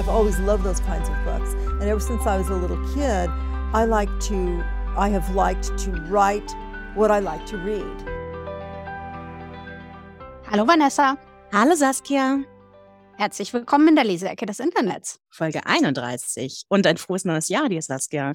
I've always loved those kinds of books. And ever since I was a little kid, I like to, I have liked to write what I like to read. Hallo Vanessa. Hallo Saskia. Herzlich willkommen in der Leseecke des Internets. Folge 31. Und ein frohes neues Jahr dir, Saskia.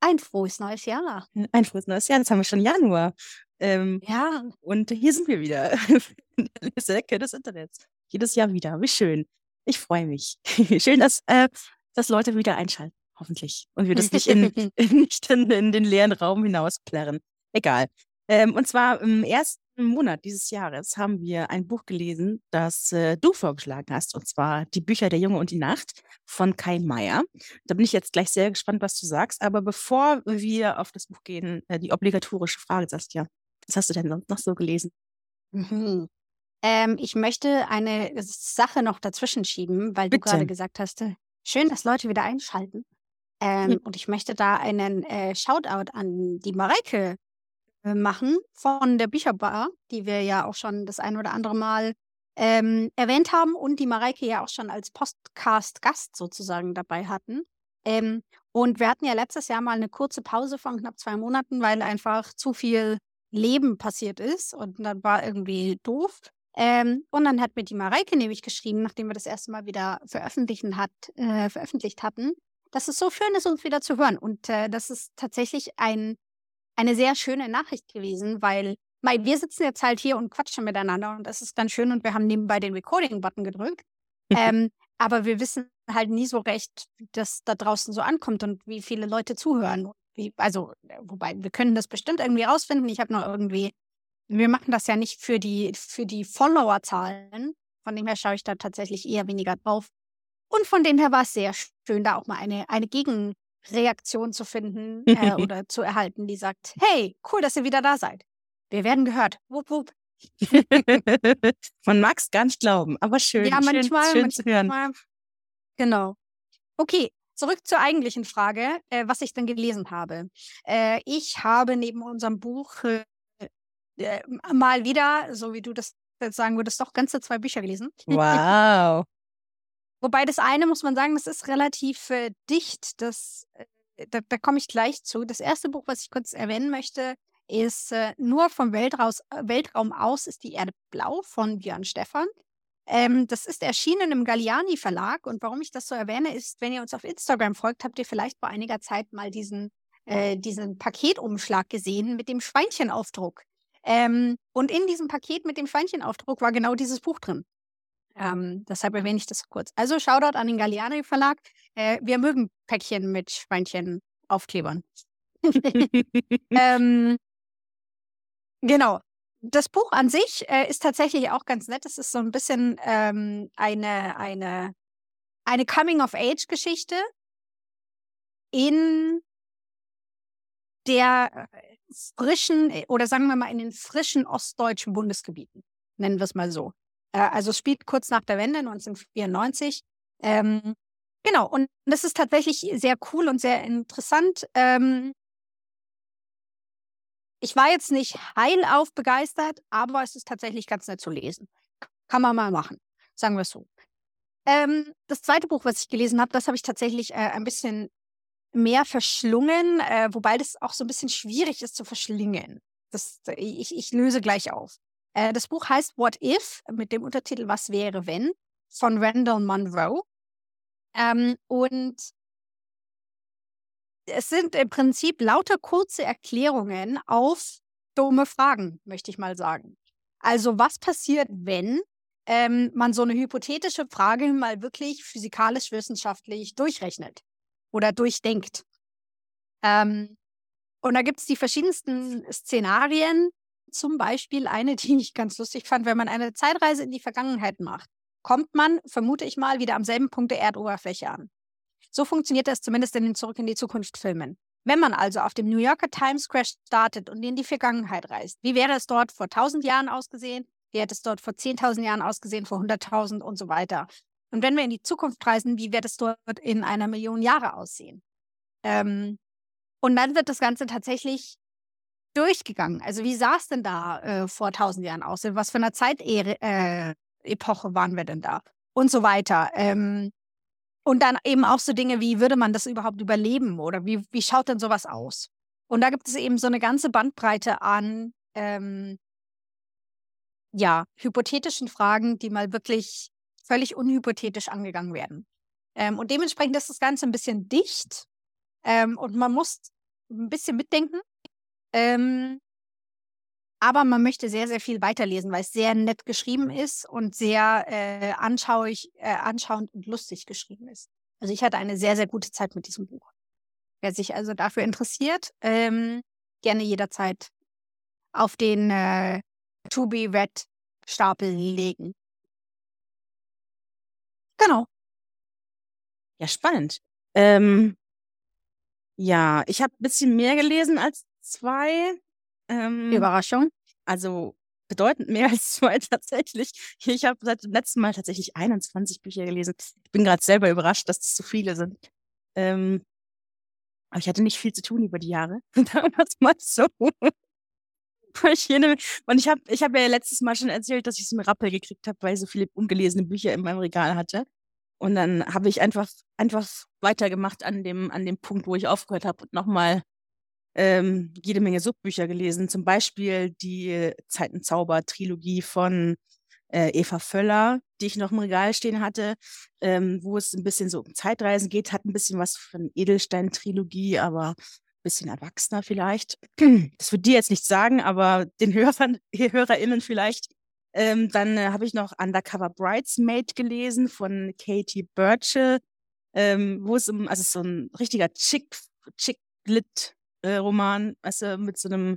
Ein frohes neues Jahr. Ein frohes neues Jahr, das haben wir schon Januar. Ähm, ja. Und hier sind wir wieder in der Leseecke des Internets. Jedes Jahr wieder. Wie schön. Ich freue mich. schön, dass, äh, dass Leute wieder einschalten. Hoffentlich. Und wir das nicht in, nicht in, in den leeren Raum hinausplärren. Egal. Ähm, und zwar im ersten Monat dieses Jahres haben wir ein Buch gelesen, das äh, du vorgeschlagen hast, und zwar Die Bücher Der Junge und die Nacht von Kai Meier. Da bin ich jetzt gleich sehr gespannt, was du sagst. Aber bevor wir auf das Buch gehen, äh, die obligatorische Frage, Saskia, was hast du denn sonst noch so gelesen? Mhm. Ähm, ich möchte eine Sache noch dazwischen schieben, weil du gerade gesagt hast, äh, schön, dass Leute wieder einschalten. Ähm, hm. Und ich möchte da einen äh, Shoutout an die Mareike äh, machen von der Bücherbar, die wir ja auch schon das ein oder andere Mal ähm, erwähnt haben und die Mareike ja auch schon als Podcast-Gast sozusagen dabei hatten. Ähm, und wir hatten ja letztes Jahr mal eine kurze Pause von knapp zwei Monaten, weil einfach zu viel Leben passiert ist und dann war irgendwie doof. Ähm, und dann hat mir die Mareike nämlich geschrieben, nachdem wir das erste Mal wieder veröffentlichen hat, äh, veröffentlicht hatten, dass es so schön ist, uns wieder zu hören. Und äh, das ist tatsächlich ein eine sehr schöne Nachricht gewesen, weil mei, wir sitzen jetzt halt hier und quatschen miteinander und das ist ganz schön und wir haben nebenbei den Recording-Button gedrückt. ähm, aber wir wissen halt nie so recht, wie das da draußen so ankommt und wie viele Leute zuhören. Wie, also, wobei, wir können das bestimmt irgendwie rausfinden. Ich habe noch irgendwie, wir machen das ja nicht für die, für die Follower-Zahlen. Von dem her schaue ich da tatsächlich eher weniger drauf. Und von dem her war es sehr schön, da auch mal eine, eine Gegen, Reaktion zu finden äh, oder zu erhalten, die sagt, hey, cool, dass ihr wieder da seid. Wir werden gehört. Wupp, wupp. Man mag es gar nicht glauben, aber schön. Ja, manchmal, schön, schön manchmal, zu hören. Genau. Okay, zurück zur eigentlichen Frage, äh, was ich denn gelesen habe. Äh, ich habe neben unserem Buch äh, mal wieder, so wie du das jetzt sagen würdest, doch ganze zwei Bücher gelesen. Wow. Wobei das eine, muss man sagen, das ist relativ äh, dicht. Das, äh, da, da komme ich gleich zu. Das erste Buch, was ich kurz erwähnen möchte, ist äh, Nur vom Weltraus, äh, Weltraum aus ist die Erde blau von Björn Stephan. Ähm, das ist erschienen im Galliani Verlag. Und warum ich das so erwähne, ist, wenn ihr uns auf Instagram folgt, habt ihr vielleicht vor einiger Zeit mal diesen, äh, diesen Paketumschlag gesehen mit dem Schweinchenaufdruck. Ähm, und in diesem Paket mit dem Schweinchenaufdruck war genau dieses Buch drin. Ähm, deshalb erwähne ich das kurz. Also Shoutout an den Galliani Verlag. Äh, wir mögen Päckchen mit Schweinchen-Aufklebern. ähm, genau. Das Buch an sich äh, ist tatsächlich auch ganz nett. Es ist so ein bisschen ähm, eine, eine, eine Coming-of-Age-Geschichte in der frischen, oder sagen wir mal in den frischen ostdeutschen Bundesgebieten. Nennen wir es mal so. Äh, also es spielt kurz nach der Wende, 1994. Ähm, genau, und das ist tatsächlich sehr cool und sehr interessant. Ähm, ich war jetzt nicht heilauf begeistert, aber es ist tatsächlich ganz nett zu lesen. Kann man mal machen, sagen wir es so. Ähm, das zweite Buch, was ich gelesen habe, das habe ich tatsächlich äh, ein bisschen mehr verschlungen, äh, wobei das auch so ein bisschen schwierig ist zu verschlingen. Das, ich, ich löse gleich auf. Äh, das Buch heißt What If mit dem Untertitel Was wäre wenn von Randall Monroe. Ähm, und es sind im Prinzip lauter kurze Erklärungen auf dumme Fragen, möchte ich mal sagen. Also was passiert, wenn ähm, man so eine hypothetische Frage mal wirklich physikalisch-wissenschaftlich durchrechnet oder durchdenkt? Ähm, und da gibt es die verschiedensten Szenarien, zum Beispiel eine, die ich ganz lustig fand, wenn man eine Zeitreise in die Vergangenheit macht, kommt man, vermute ich mal, wieder am selben Punkt der Erdoberfläche an. So funktioniert das zumindest in den Zurück in die Zukunft Filmen. Wenn man also auf dem New Yorker Times Square startet und in die Vergangenheit reist, wie wäre es dort vor 1000 Jahren ausgesehen? Wie hätte es dort vor 10.000 Jahren ausgesehen, vor 100.000 und so weiter? Und wenn wir in die Zukunft reisen, wie wird es dort in einer Million Jahre aussehen? Ähm, und dann wird das Ganze tatsächlich durchgegangen. Also wie sah es denn da äh, vor tausend Jahren aus? In was für einer Zeitepoche äh, waren wir denn da? Und so weiter. Ähm, Und dann eben auch so Dinge wie, würde man das überhaupt überleben oder wie, wie schaut denn sowas aus? Und da gibt es eben so eine ganze Bandbreite an, ähm, ja, hypothetischen Fragen, die mal wirklich völlig unhypothetisch angegangen werden. Ähm, und dementsprechend ist das Ganze ein bisschen dicht ähm, und man muss ein bisschen mitdenken. Ähm, aber man möchte sehr, sehr viel weiterlesen, weil es sehr nett geschrieben ist und sehr äh, anschaulich, äh, anschauend und lustig geschrieben ist. Also ich hatte eine sehr, sehr gute Zeit mit diesem Buch. Wer sich also dafür interessiert, ähm, gerne jederzeit auf den äh, To Be Read Stapel legen. Genau. Ja, spannend. Ähm, ja, ich habe ein bisschen mehr gelesen als zwei. Ähm, Überraschung. Also bedeutend mehr als zwei tatsächlich. Ich habe seit dem letzten Mal tatsächlich 21 Bücher gelesen. Ich bin gerade selber überrascht, dass es zu viele sind. Ähm, aber ich hatte nicht viel zu tun über die Jahre. Damals mal so. Und ich habe ich hab ja letztes Mal schon erzählt, dass ich so einen Rappel gekriegt habe, weil ich so viele ungelesene Bücher in meinem Regal hatte. Und dann habe ich einfach, einfach weitergemacht an dem, an dem Punkt, wo ich aufgehört habe und nochmal ähm, jede Menge Subbücher gelesen. Zum Beispiel die Zeitenzauber-Trilogie von äh, Eva Völler, die ich noch im Regal stehen hatte, ähm, wo es ein bisschen so um Zeitreisen geht, hat ein bisschen was von Edelstein-Trilogie, aber ein bisschen erwachsener vielleicht. Das würde dir jetzt nicht sagen, aber den Hörern, HörerInnen vielleicht. Ähm, dann äh, habe ich noch Undercover Bridesmaid gelesen von Katie Birchall, ähm, wo es um, also so ein richtiger Chick, Chick-Lit äh, du, mit so einem,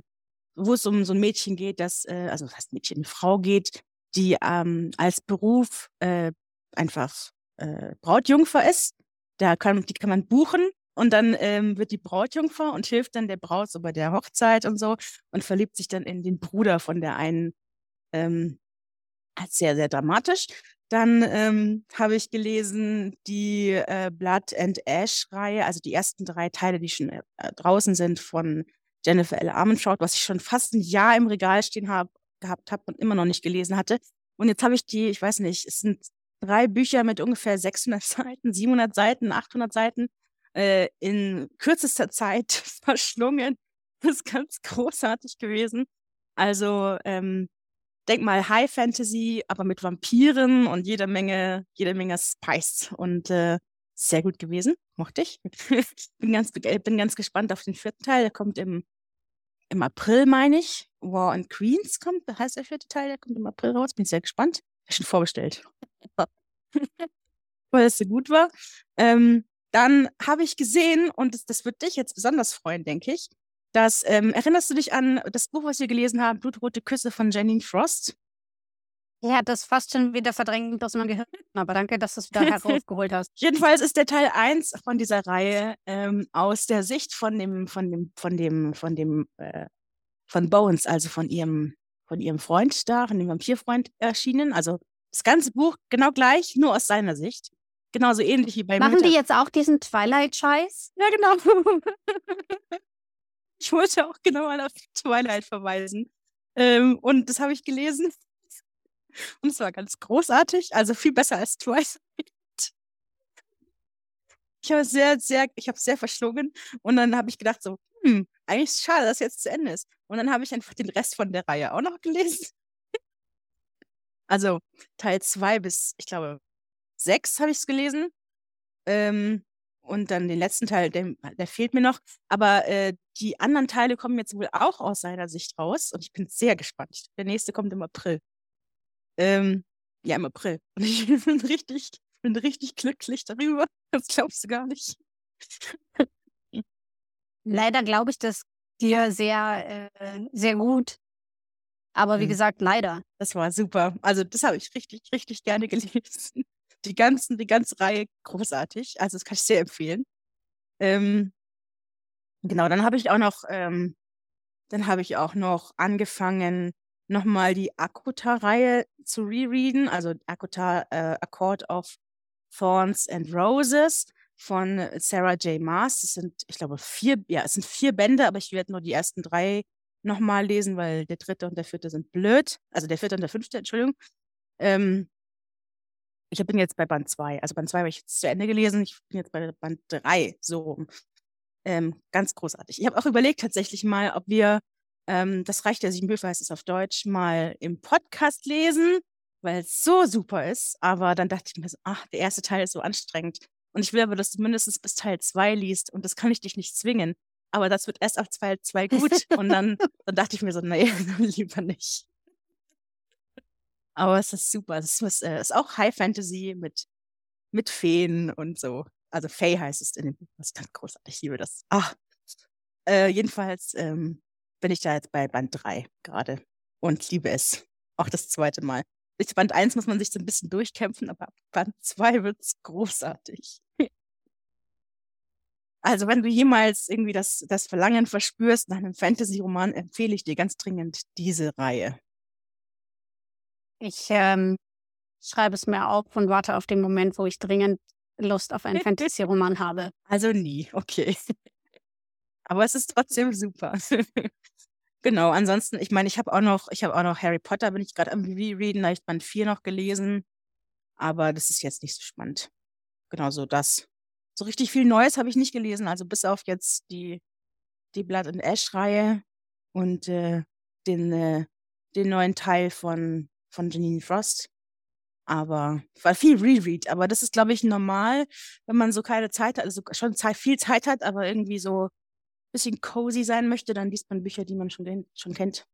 wo es um so ein Mädchen geht, das, äh, also heißt Mädchen, eine Frau geht, die ähm, als Beruf äh, einfach äh, Brautjungfer ist. Da kann, die kann man buchen und dann ähm, wird die Brautjungfer und hilft dann der Braut so bei der Hochzeit und so und verliebt sich dann in den Bruder von der einen. Ähm, sehr, sehr dramatisch. Dann ähm, habe ich gelesen die äh, Blood and Ash-Reihe, also die ersten drei Teile, die schon äh, draußen sind von Jennifer L. Armentrout, was ich schon fast ein Jahr im Regal stehen hab, gehabt habe und immer noch nicht gelesen hatte. Und jetzt habe ich die, ich weiß nicht, es sind drei Bücher mit ungefähr 600 Seiten, 700 Seiten, 800 Seiten äh, in kürzester Zeit verschlungen. Das ist ganz großartig gewesen. Also ähm, denk mal High Fantasy, aber mit Vampiren und jede Menge, jede Menge Spice und äh, sehr gut gewesen, mochte ich. bin ganz, bin ganz gespannt auf den vierten Teil. Der kommt im, im April, meine ich. War and Queens kommt, heißt der vierte Teil, der kommt im April raus. Bin sehr gespannt. Hab schon vorbestellt. Weil es so gut war. Ähm, dann habe ich gesehen, und das, das wird dich jetzt besonders freuen, denke ich, das, ähm, erinnerst du dich an das Buch, was wir gelesen haben, Blutrote Küsse von Janine Frost? Ja, das fast schon wieder verdrängt aus meinem Gehirn. Aber danke, dass du es wieder herausgeholt hast. Jedenfalls ist der Teil 1 von dieser Reihe ähm, aus der Sicht von dem, von dem, von dem, von dem, äh, von Bones, also von ihrem, von ihrem Freund da, von dem Vampirfreund erschienen. Also das ganze Buch genau gleich, nur aus seiner Sicht. Genauso ähnlich wie bei Machen Mütter. die jetzt auch diesen Twilight-Scheiß? Ja, genau. Ich wollte auch genau mal auf Twilight verweisen. Ähm, und das habe ich gelesen. Und es war ganz großartig, also viel besser als Twilight. Ich habe sehr, sehr, ich habe sehr verschlungen und dann habe ich gedacht so, hm, eigentlich ist es schade, dass es jetzt zu Ende ist. Und dann habe ich einfach den Rest von der Reihe auch noch gelesen. Also Teil 2 bis, ich glaube, 6 habe ich es gelesen. Ähm, und dann den letzten Teil, der, der fehlt mir noch. Aber äh, die anderen Teile kommen jetzt wohl auch aus seiner Sicht raus. Und ich bin sehr gespannt. Der nächste kommt im April. Ähm, ja, im April. Und ich bin richtig, bin richtig glücklich darüber. Das glaubst du gar nicht. Leider glaube ich das dir sehr, äh, sehr gut. Aber wie mhm. gesagt, leider. Das war super. Also, das habe ich richtig, richtig gerne gelesen die ganzen, die ganze Reihe großartig. Also das kann ich sehr empfehlen. Ähm, genau, dann habe ich auch noch, ähm, dann habe ich auch noch angefangen, nochmal die Akuta-Reihe zu rereaden, also Akuta äh, Accord of Thorns and Roses von Sarah J. Maas. Das sind, ich glaube, vier, ja, es sind vier Bände, aber ich werde nur die ersten drei nochmal lesen, weil der dritte und der vierte sind blöd. Also der vierte und der fünfte, Entschuldigung. Ähm, ich bin jetzt bei Band 2. Also Band 2 habe ich jetzt zu Ende gelesen. Ich bin jetzt bei Band 3. So ähm, ganz großartig. Ich habe auch überlegt tatsächlich mal, ob wir ähm, Das Reich der Sieben Höfe heißt es auf Deutsch, mal im Podcast lesen, weil es so super ist. Aber dann dachte ich mir so, ach, der erste Teil ist so anstrengend. Und ich will aber, dass du mindestens bis Teil 2 liest und das kann ich dich nicht zwingen. Aber das wird erst auf Teil 2 gut. und dann, dann dachte ich mir so, nee, lieber nicht. Aber es ist super. Es ist, äh, ist auch High Fantasy mit, mit Feen und so. Also Fae heißt es in dem Buch. Das ist ganz großartig. Ich liebe das. Ach. Äh, jedenfalls ähm, bin ich da jetzt bei Band 3 gerade und liebe es. Auch das zweite Mal. Bis Band 1 muss man sich so ein bisschen durchkämpfen, aber ab Band 2 wird es großartig. Also, wenn du jemals irgendwie das, das Verlangen verspürst nach einem Fantasy-Roman, empfehle ich dir ganz dringend diese Reihe. Ich ähm, schreibe es mir auf und warte auf den Moment, wo ich dringend Lust auf einen Fantasy-Roman habe. Also nie, okay. Aber es ist trotzdem super. genau, ansonsten, ich meine, ich habe auch noch, ich habe auch noch Harry Potter, bin ich gerade am Rereaden, da habe ich Band 4 noch gelesen. Aber das ist jetzt nicht so spannend. Genau so das. So richtig viel Neues habe ich nicht gelesen, also bis auf jetzt die, die Blood and Ash-Reihe und äh, den, äh, den neuen Teil von, von Janine Frost. Aber war viel Reread, aber das ist, glaube ich, normal, wenn man so keine Zeit hat, also schon Zeit, viel Zeit hat, aber irgendwie so ein bisschen cozy sein möchte, dann liest man Bücher, die man schon, schon kennt.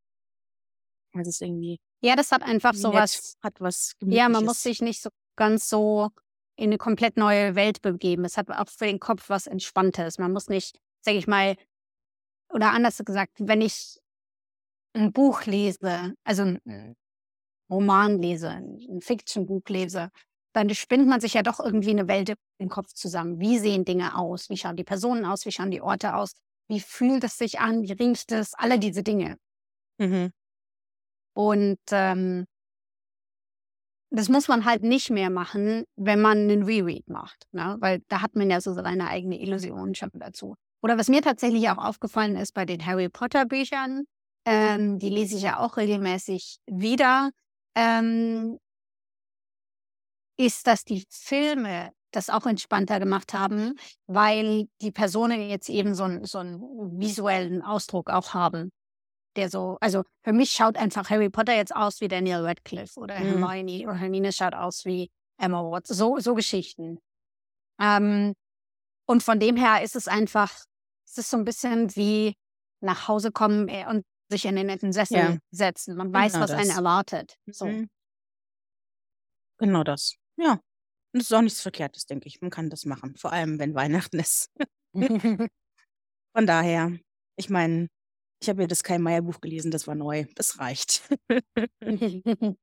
Also es ist irgendwie. Ja, das hat einfach so was. Hat was Ja, man muss sich nicht so ganz so in eine komplett neue Welt begeben. Es hat auch für den Kopf was Entspanntes. Man muss nicht, sage ich mal, oder anders gesagt, wenn ich ein Buch lese, also ein. Roman lese, ein Fiction-Buch lese, dann spinnt man sich ja doch irgendwie eine Welt im Kopf zusammen. Wie sehen Dinge aus? Wie schauen die Personen aus? Wie schauen die Orte aus? Wie fühlt es sich an? Wie riecht es? Alle diese Dinge. Mhm. Und ähm, das muss man halt nicht mehr machen, wenn man einen Reread macht, ne? weil da hat man ja so seine eigene Illusion schon dazu. Oder was mir tatsächlich auch aufgefallen ist bei den Harry Potter Büchern, ähm, die lese ich ja auch regelmäßig wieder, ähm, ist, dass die Filme das auch entspannter gemacht haben, weil die Personen jetzt eben so, ein, so einen visuellen Ausdruck auch haben der so, also für mich schaut einfach Harry Potter jetzt aus wie Daniel Radcliffe oder mhm. Hermione oder Hermine schaut aus wie Emma Watson. So, so Geschichten. Ähm, und von dem her ist es einfach, es ist so ein bisschen wie nach Hause kommen äh, und sich in den netten Sessel ja. setzen. Man weiß, genau was das. einen erwartet. So. Mhm. Genau das. Ja. Und es ist auch nichts Verkehrtes, denke ich. Man kann das machen. Vor allem, wenn Weihnachten ist. Von daher, ich meine, ich habe ja das Kai Meier Buch gelesen, das war neu. Das reicht.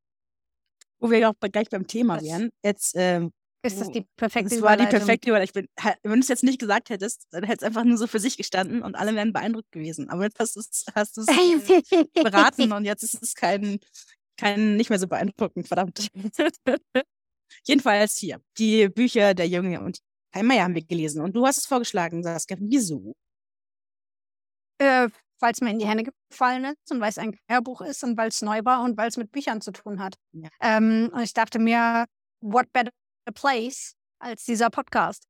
Wo wir auch gleich beim Thema wären. Jetzt, ähm, ist das die perfekte das war die perfekte Überleitung. Ich bin, wenn du es jetzt nicht gesagt hättest, dann hätte es einfach nur so für sich gestanden und alle wären beeindruckt gewesen. Aber jetzt hast du es hast du's, äh, beraten und jetzt ist es kein, kein nicht mehr so beeindruckend, verdammt. Jedenfalls hier, die Bücher der Junge und Kai Meier haben wir gelesen. Und du hast es vorgeschlagen, Saskia. Wieso? Äh, weil es mir in die Hände gefallen ist und weil es ein Hörbuch ist und weil es neu war und weil es mit Büchern zu tun hat. Ja. Ähm, und ich dachte mir, what better place als dieser Podcast?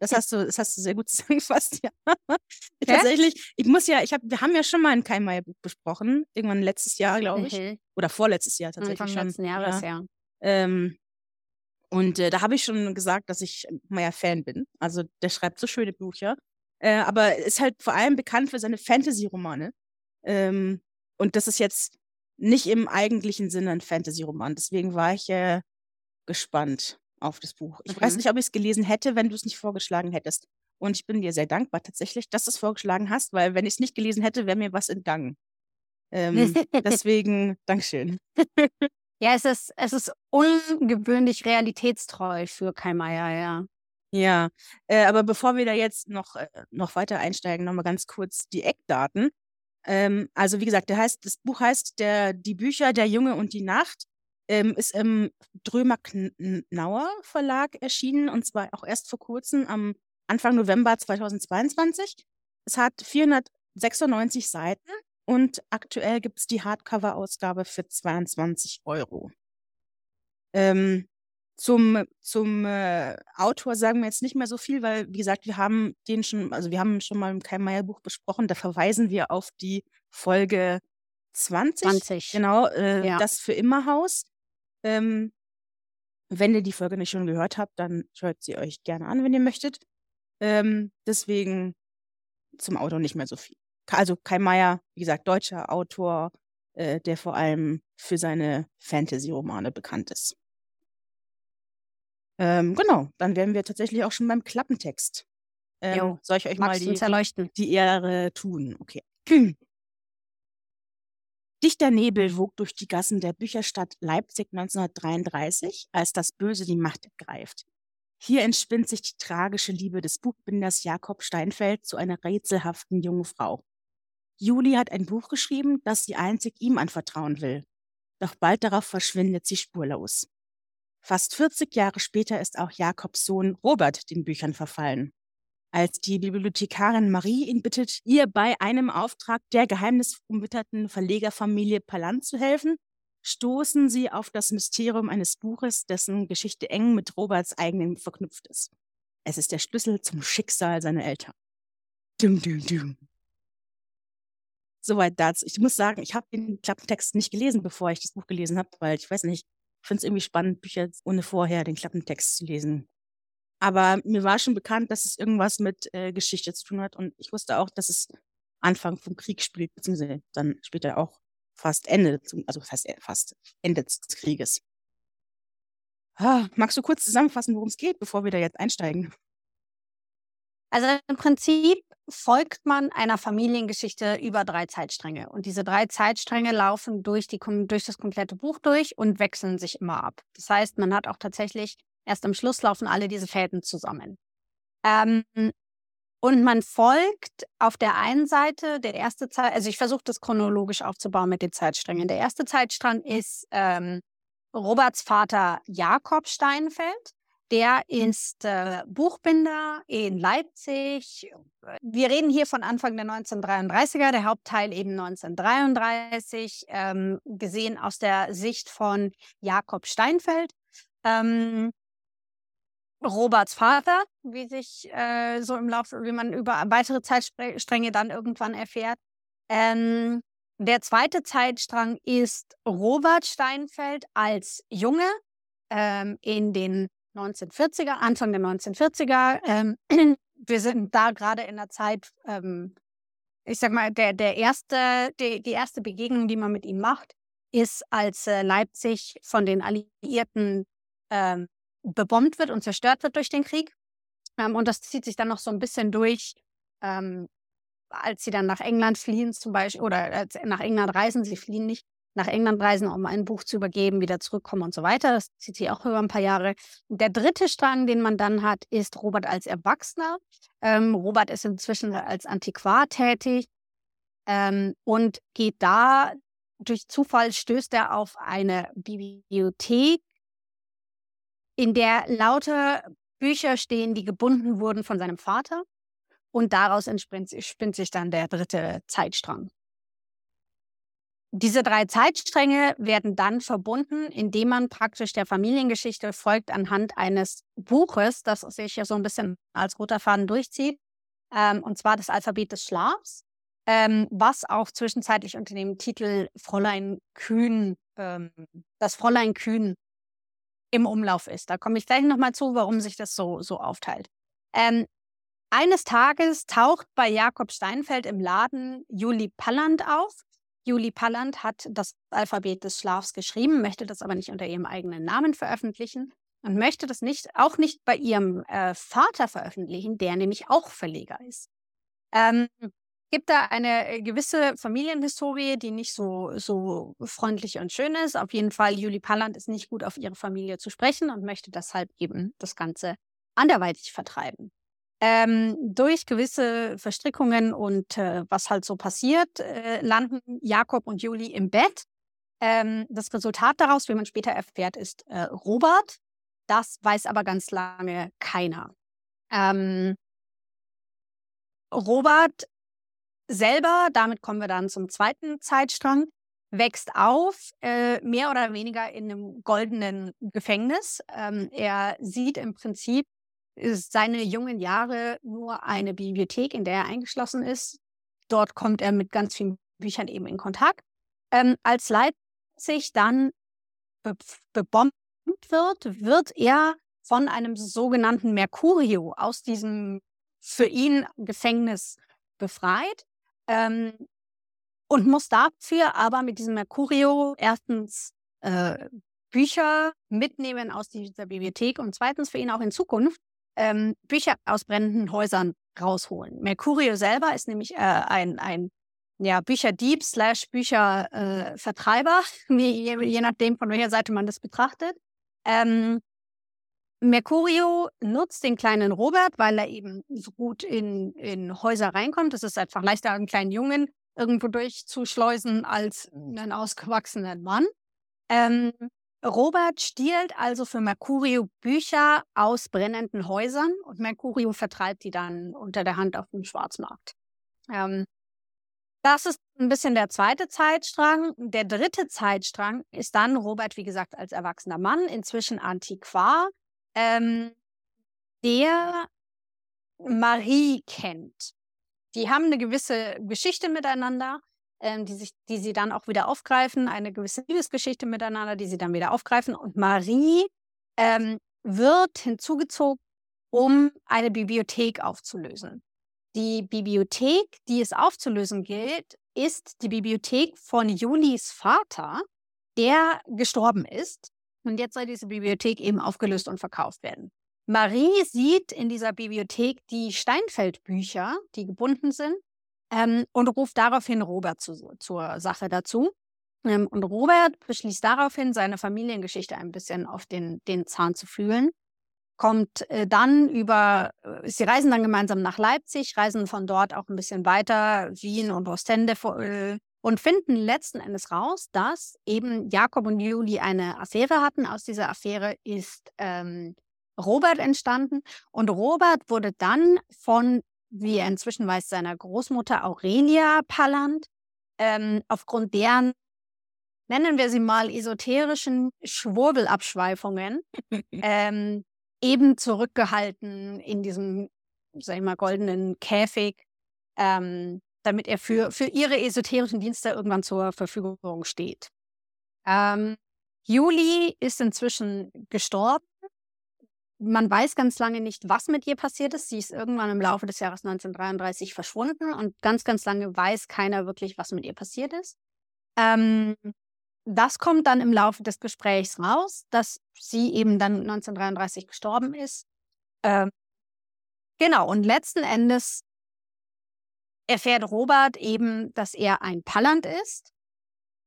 Das hast du, das hast du sehr gut zusammengefasst, ja. Okay. Tatsächlich, ich muss ja, ich habe, wir haben ja schon mal ein Keimeyer Buch besprochen, irgendwann letztes Jahr, glaube ich. Mhm. Oder vorletztes Jahr tatsächlich Anfang schon. letzten Jahres, ja. ja. Ähm, und äh, da habe ich schon gesagt, dass ich Meyer Fan bin. Also der schreibt so schöne Bücher. Äh, aber ist halt vor allem bekannt für seine Fantasy-Romane. Ähm, und das ist jetzt nicht im eigentlichen Sinne ein Fantasy-Roman. Deswegen war ich äh, gespannt auf das Buch. Ich mhm. weiß nicht, ob ich es gelesen hätte, wenn du es nicht vorgeschlagen hättest. Und ich bin dir sehr dankbar tatsächlich, dass du es vorgeschlagen hast, weil wenn ich es nicht gelesen hätte, wäre mir was entgangen. Ähm, deswegen, Dankeschön. ja, es ist, es ist ungewöhnlich realitätstreu für Kai Meier, ja. Ja, äh, aber bevor wir da jetzt noch, äh, noch weiter einsteigen, nochmal ganz kurz die Eckdaten. Ähm, also wie gesagt, der heißt, das Buch heißt der, Die Bücher Der Junge und die Nacht, ähm, ist im Drömer-Knauer Verlag erschienen und zwar auch erst vor kurzem am Anfang November 2022. Es hat 496 Seiten und aktuell gibt es die Hardcover-Ausgabe für 22 Euro. Ähm, Zum, zum äh, Autor sagen wir jetzt nicht mehr so viel, weil, wie gesagt, wir haben den schon, also wir haben schon mal im Kai Meier Buch besprochen, da verweisen wir auf die Folge 20. 20. Genau, äh, Ja. das für immer Haus. Ähm, wenn ihr die Folge nicht schon gehört habt, dann hört sie euch gerne an, wenn ihr möchtet. Ähm, deswegen zum Autor nicht mehr so viel. Also Kai Meier, wie gesagt, deutscher Autor, äh, der vor allem für seine Fantasy-Romane bekannt ist. Ähm, genau, dann wären wir tatsächlich auch schon beim Klappentext. Ähm, soll ich euch mal Magst die, die Ehre tun? Okay. Dichter Nebel wog durch die Gassen der Bücherstadt Leipzig 1933, als das Böse die Macht ergreift. Hier entspinnt sich die tragische Liebe des Buchbinders Jakob Steinfeld zu einer rätselhaften jungen Frau. Juli hat ein Buch geschrieben, das sie einzig ihm anvertrauen will. Doch bald darauf verschwindet sie spurlos. Fast 40 Jahre später ist auch Jakobs Sohn Robert den Büchern verfallen. Als die Bibliothekarin Marie ihn bittet, ihr bei einem Auftrag der geheimnisumwitterten Verlegerfamilie Palant zu helfen, stoßen sie auf das Mysterium eines Buches, dessen Geschichte eng mit Roberts eigenem verknüpft ist. Es ist der Schlüssel zum Schicksal seiner Eltern. Dum, dum, dum. Soweit dazu. Ich muss sagen, ich habe den Klappentext nicht gelesen, bevor ich das Buch gelesen habe, weil ich weiß nicht, ich finde es irgendwie spannend, Bücher ohne vorher den Klappentext zu lesen. Aber mir war schon bekannt, dass es irgendwas mit äh, Geschichte zu tun hat und ich wusste auch, dass es Anfang vom Krieg spielt, beziehungsweise dann später auch fast Ende, zum, also heißt äh, fast Ende des Krieges. Ah, magst du kurz zusammenfassen, worum es geht, bevor wir da jetzt einsteigen? Also im Prinzip folgt man einer Familiengeschichte über drei Zeitstränge. Und diese drei Zeitstränge laufen durch, die, durch das komplette Buch durch und wechseln sich immer ab. Das heißt, man hat auch tatsächlich, erst am Schluss laufen alle diese Fäden zusammen. Ähm, und man folgt auf der einen Seite der erste Zeit, also ich versuche das chronologisch aufzubauen mit den Zeitsträngen. Der erste Zeitstrang ist ähm, Roberts Vater Jakob Steinfeld. Der ist äh, Buchbinder in Leipzig. Wir reden hier von Anfang der 1933er, der Hauptteil eben 1933, ähm, gesehen aus der Sicht von Jakob Steinfeld. Ähm, Roberts Vater, wie sich äh, so im Laufe, wie man über weitere Zeitstränge dann irgendwann erfährt. Ähm, der zweite Zeitstrang ist Robert Steinfeld als Junge ähm, in den 1940er, Anfang der 1940er. Ähm, wir sind da gerade in der Zeit, ähm, ich sag mal, der, der erste, die, die erste Begegnung, die man mit ihm macht, ist, als äh, Leipzig von den Alliierten ähm, bebombt wird und zerstört wird durch den Krieg. Ähm, und das zieht sich dann noch so ein bisschen durch, ähm, als sie dann nach England fliehen zum Beispiel, oder als nach England reisen, sie fliehen nicht, nach England reisen, um ein Buch zu übergeben, wieder zurückkommen und so weiter. Das zieht sich auch über ein paar Jahre. Der dritte Strang, den man dann hat, ist Robert als Erwachsener. Ähm, Robert ist inzwischen als Antiquar tätig ähm, und geht da, durch Zufall stößt er auf eine Bibliothek, in der lauter Bücher stehen, die gebunden wurden von seinem Vater. Und daraus spinnt sich dann der dritte Zeitstrang. Diese drei Zeitstränge werden dann verbunden, indem man praktisch der Familiengeschichte folgt anhand eines Buches, das sich ja so ein bisschen als roter Faden durchzieht, ähm, und zwar das Alphabet des Schlafs, ähm, was auch zwischenzeitlich unter dem Titel Fräulein Kühn, ähm, das Fräulein Kühn im Umlauf ist. Da komme ich gleich nochmal zu, warum sich das so, so aufteilt. Ähm, eines Tages taucht bei Jakob Steinfeld im Laden Juli Palland auf. Juli Palland hat das Alphabet des Schlafs geschrieben, möchte das aber nicht unter ihrem eigenen Namen veröffentlichen und möchte das nicht, auch nicht bei ihrem äh, Vater veröffentlichen, der nämlich auch Verleger ist. Ähm, gibt da eine äh, gewisse Familienhistorie, die nicht so, so freundlich und schön ist. Auf jeden Fall, Juli Palland ist nicht gut auf ihre Familie zu sprechen und möchte deshalb eben das Ganze anderweitig vertreiben. Ähm, durch gewisse Verstrickungen und äh, was halt so passiert, äh, landen Jakob und Juli im Bett. Ähm, das Resultat daraus, wie man später erfährt, ist äh, Robert. Das weiß aber ganz lange keiner. Ähm, Robert selber, damit kommen wir dann zum zweiten Zeitstrang, wächst auf, äh, mehr oder weniger in einem goldenen Gefängnis. Ähm, er sieht im Prinzip seine jungen Jahre nur eine Bibliothek, in der er eingeschlossen ist. Dort kommt er mit ganz vielen Büchern eben in Kontakt. Ähm, als Leipzig dann be bebombt wird, wird er von einem sogenannten Mercurio aus diesem für ihn Gefängnis befreit ähm, und muss dafür aber mit diesem Mercurio erstens äh, Bücher mitnehmen aus dieser Bibliothek und zweitens für ihn auch in Zukunft ähm, Bücher aus brennenden Häusern rausholen. Mercurio selber ist nämlich äh, ein, ein ja, Bücherdieb slash Büchervertreiber, äh, je, je nachdem, von welcher Seite man das betrachtet. Ähm, Mercurio nutzt den kleinen Robert, weil er eben so gut in, in Häuser reinkommt. Es ist einfach leichter, einen kleinen Jungen irgendwo durchzuschleusen als einen ausgewachsenen Mann. Ähm, Robert stiehlt also für Mercurio Bücher aus brennenden Häusern und Mercurio vertreibt die dann unter der Hand auf dem Schwarzmarkt. Ähm, das ist ein bisschen der zweite Zeitstrang. Der dritte Zeitstrang ist dann Robert, wie gesagt, als erwachsener Mann, inzwischen Antiquar, ähm, der Marie kennt. Die haben eine gewisse Geschichte miteinander ähm, die, sich, die sie dann auch wieder aufgreifen, eine gewisse Liebesgeschichte miteinander, die sie dann wieder aufgreifen. Und Marie ähm, wird hinzugezogen, um eine Bibliothek aufzulösen. Die Bibliothek, die es aufzulösen gilt, ist die Bibliothek von Julis Vater, der gestorben ist. Und jetzt soll diese Bibliothek eben aufgelöst und verkauft werden. Marie sieht in dieser Bibliothek die Steinfeldbücher, die gebunden sind, ähm, und ruft daraufhin Robert zu, zur Sache dazu. Ähm, und Robert beschließt daraufhin, seine Familiengeschichte ein bisschen auf den, den Zahn zu fühlen. Kommt äh, dann über, äh, sie reisen dann gemeinsam nach Leipzig, reisen von dort auch ein bisschen weiter, Wien und Ostende äh, und finden letzten Endes raus, dass eben Jakob und Juli eine Affäre hatten. Aus dieser Affäre ist ähm, Robert entstanden und Robert wurde dann von wie er inzwischen weiß, seiner Großmutter Aurelia Palland, ähm, aufgrund deren, nennen wir sie mal, esoterischen Schwurbelabschweifungen, ähm, eben zurückgehalten in diesem, sag ich mal, goldenen Käfig, ähm, damit er für, für ihre esoterischen Dienste irgendwann zur Verfügung steht. Ähm, Juli ist inzwischen gestorben man weiß ganz lange nicht, was mit ihr passiert ist. Sie ist irgendwann im Laufe des Jahres 1933 verschwunden und ganz, ganz lange weiß keiner wirklich, was mit ihr passiert ist. Ähm, das kommt dann im Laufe des Gesprächs raus, dass sie eben dann 1933 gestorben ist. Ähm, genau, und letzten Endes erfährt Robert eben, dass er ein Palland ist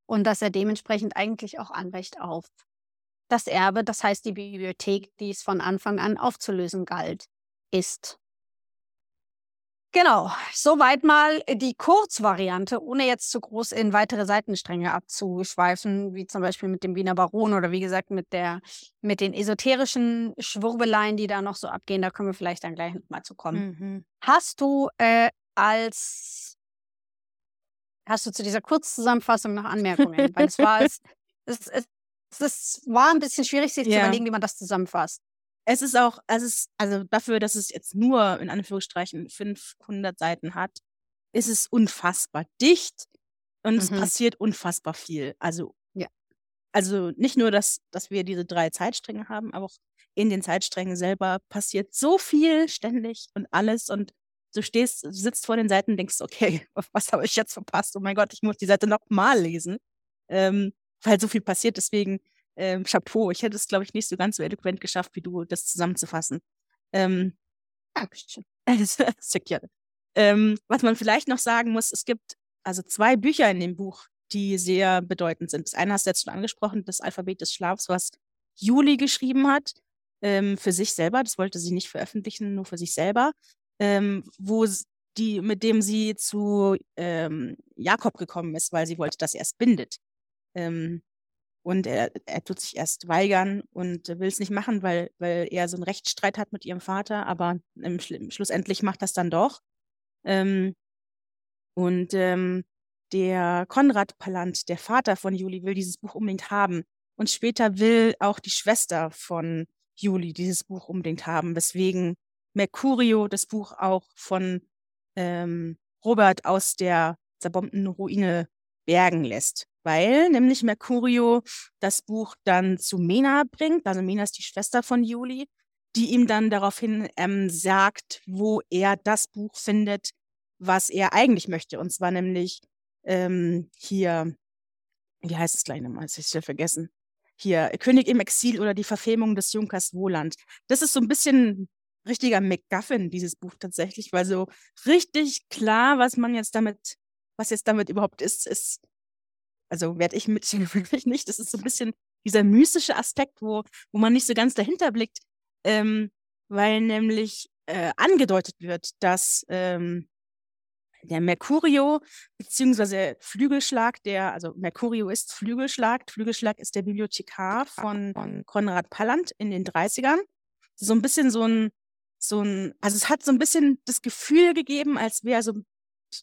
und dass er dementsprechend eigentlich auch Anrecht auf das Erbe, das heißt die Bibliothek, die es von Anfang an aufzulösen galt, ist. Genau, soweit mal die Kurzvariante, ohne jetzt zu groß in weitere Seitenstränge abzuschweifen, wie zum Beispiel mit dem Wiener Baron oder wie gesagt mit der mit den esoterischen Schwurbeleien, die da noch so abgehen. Da können wir vielleicht dann gleich nochmal zu kommen. Mhm. Hast du äh, als hast du zu dieser Kurzzusammenfassung noch Anmerkungen? Weil es war es, es, es, es war ein bisschen schwierig, sich ja. zu überlegen, wie man das zusammenfasst. Es ist auch, es ist, also dafür, dass es jetzt nur in Anführungsstrichen 500 Seiten hat, ist es unfassbar dicht und mhm. es passiert unfassbar viel. Also, ja. Also nicht nur, dass, dass wir diese drei Zeitstränge haben, aber auch in den Zeitsträngen selber passiert so viel ständig und alles und du stehst, sitzt vor den Seiten und denkst, okay, was habe ich jetzt verpasst? Oh mein Gott, ich muss die Seite nochmal lesen. Ähm, weil so viel passiert. Deswegen ähm, Chapeau. Ich hätte es, glaube ich, nicht so ganz so eloquent geschafft, wie du das zusammenzufassen. Ähm, Dankeschön. Sehr gerne. Ähm, was man vielleicht noch sagen muss, es gibt also zwei Bücher in dem Buch, die sehr bedeutend sind. Das eine hast du jetzt schon angesprochen, das Alphabet des Schlafs, was Juli geschrieben hat, ähm, für sich selber. Das wollte sie nicht veröffentlichen, nur für sich selber. Ähm, wo die, mit dem sie zu ähm, Jakob gekommen ist, weil sie wollte, dass er es bindet. Ähm, und er, er tut sich erst weigern und will es nicht machen, weil, weil er so einen Rechtsstreit hat mit ihrem Vater, aber im Schlussendlich macht das dann doch. Ähm, und ähm, der Konrad Palant, der Vater von Juli, will dieses Buch unbedingt haben. Und später will auch die Schwester von Juli dieses Buch unbedingt haben, weswegen Mercurio das Buch auch von ähm, Robert aus der zerbombten Ruine bergen lässt. Weil nämlich Mercurio das Buch dann zu Mena bringt, also Mena ist die Schwester von Juli, die ihm dann daraufhin ähm, sagt, wo er das Buch findet, was er eigentlich möchte. Und zwar nämlich ähm, hier, wie heißt es gleich nochmal? Das ist ja vergessen. Hier, König im Exil oder die Verfilmung des Junkers Wohland. Das ist so ein bisschen richtiger MacGuffin, dieses Buch tatsächlich, weil so richtig klar, was man jetzt damit, was jetzt damit überhaupt ist, ist, also werde ich mit wirklich nicht. Das ist so ein bisschen dieser mystische Aspekt, wo, wo man nicht so ganz dahinter blickt, ähm, weil nämlich äh, angedeutet wird, dass ähm, der Mercurio beziehungsweise Flügelschlag, der, also Mercurio ist Flügelschlag, Flügelschlag ist der Bibliothekar von, von Konrad Palland in den 30ern. So ein bisschen so ein, so ein, also es hat so ein bisschen das Gefühl gegeben, als wäre so,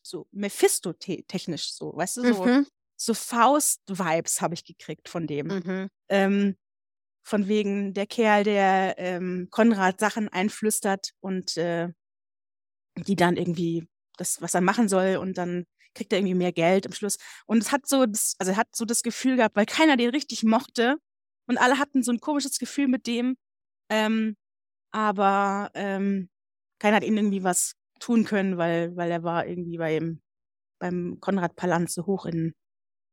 so Mephisto-technisch so, weißt du, so, mhm. so Faust-Vibes habe ich gekriegt von dem. Mhm. Ähm, von wegen der Kerl, der ähm, Konrad Sachen einflüstert und äh, die dann irgendwie das, was er machen soll und dann kriegt er irgendwie mehr Geld im Schluss. Und es hat so, das, also hat so das Gefühl gehabt, weil keiner den richtig mochte und alle hatten so ein komisches Gefühl mit dem, ähm, aber ähm, keiner hat ihm irgendwie was tun können, weil, weil er war irgendwie beim, beim Konrad Palanz so hoch in,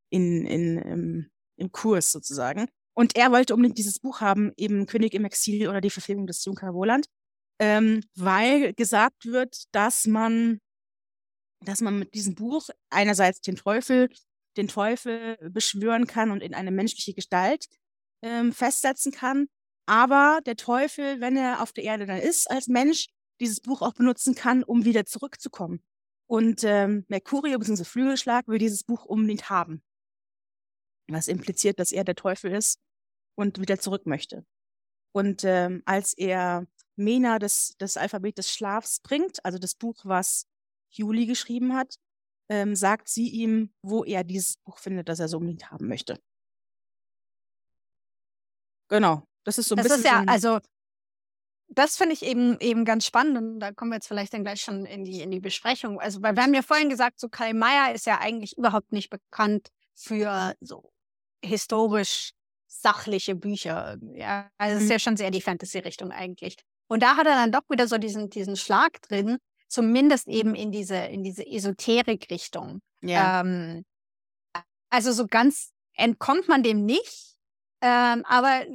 in, in, im, im Kurs sozusagen. Und er wollte unbedingt dieses Buch haben, eben König im Exil oder die Verfilmung des Junker Woland, ähm, weil gesagt wird, dass man, dass man mit diesem Buch einerseits den Teufel, den Teufel beschwören kann und in eine menschliche Gestalt ähm, festsetzen kann. Aber der Teufel, wenn er auf der Erde dann ist als Mensch, dieses Buch auch benutzen kann, um wieder zurückzukommen. Und ähm, Mercurio bzw. Flügelschlag will dieses Buch unbedingt haben. Was impliziert, dass er der Teufel ist und wieder zurück möchte. Und ähm, als er Mena das, das Alphabet des Schlafs bringt, also das Buch, was Juli geschrieben hat, ähm, sagt sie ihm, wo er dieses Buch findet, das er so unbedingt haben möchte. Genau, das ist so ein das bisschen. Ist ja, so also das finde ich eben eben ganz spannend und da kommen wir jetzt vielleicht dann gleich schon in die in die Besprechung. Also weil wir haben ja vorhin gesagt, so Karl Mayer ist ja eigentlich überhaupt nicht bekannt für so historisch sachliche Bücher. Ja, also es ist mhm. ja schon sehr die Fantasy-Richtung eigentlich. Und da hat er dann doch wieder so diesen, diesen Schlag drin, zumindest eben in diese, in diese Esoterik-Richtung. Ja. Ähm, also so ganz entkommt man dem nicht, ähm, aber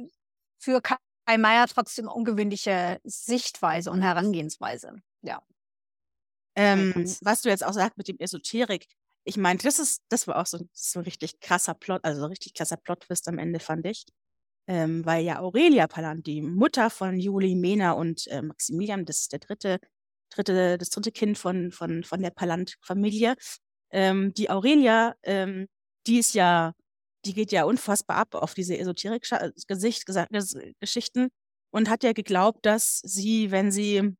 für Kai Meier trotzdem ungewöhnliche Sichtweise und Herangehensweise. Ja. Ähm, was du jetzt auch sagst mit dem Esoterik, ich meine, das ist, das war auch so, so ein richtig krasser Plot, also so richtig krasser Plot-Twist am Ende, fand ich. Ähm, weil ja Aurelia Palant, die Mutter von Juli, Mena und äh, Maximilian, das ist der dritte, dritte, das dritte Kind von, von, von der Palant-Familie, ähm, die Aurelia, ähm, die ist ja, die geht ja unfassbar ab auf diese Esoterik-Geschichten und hat ja geglaubt, dass sie, wenn sie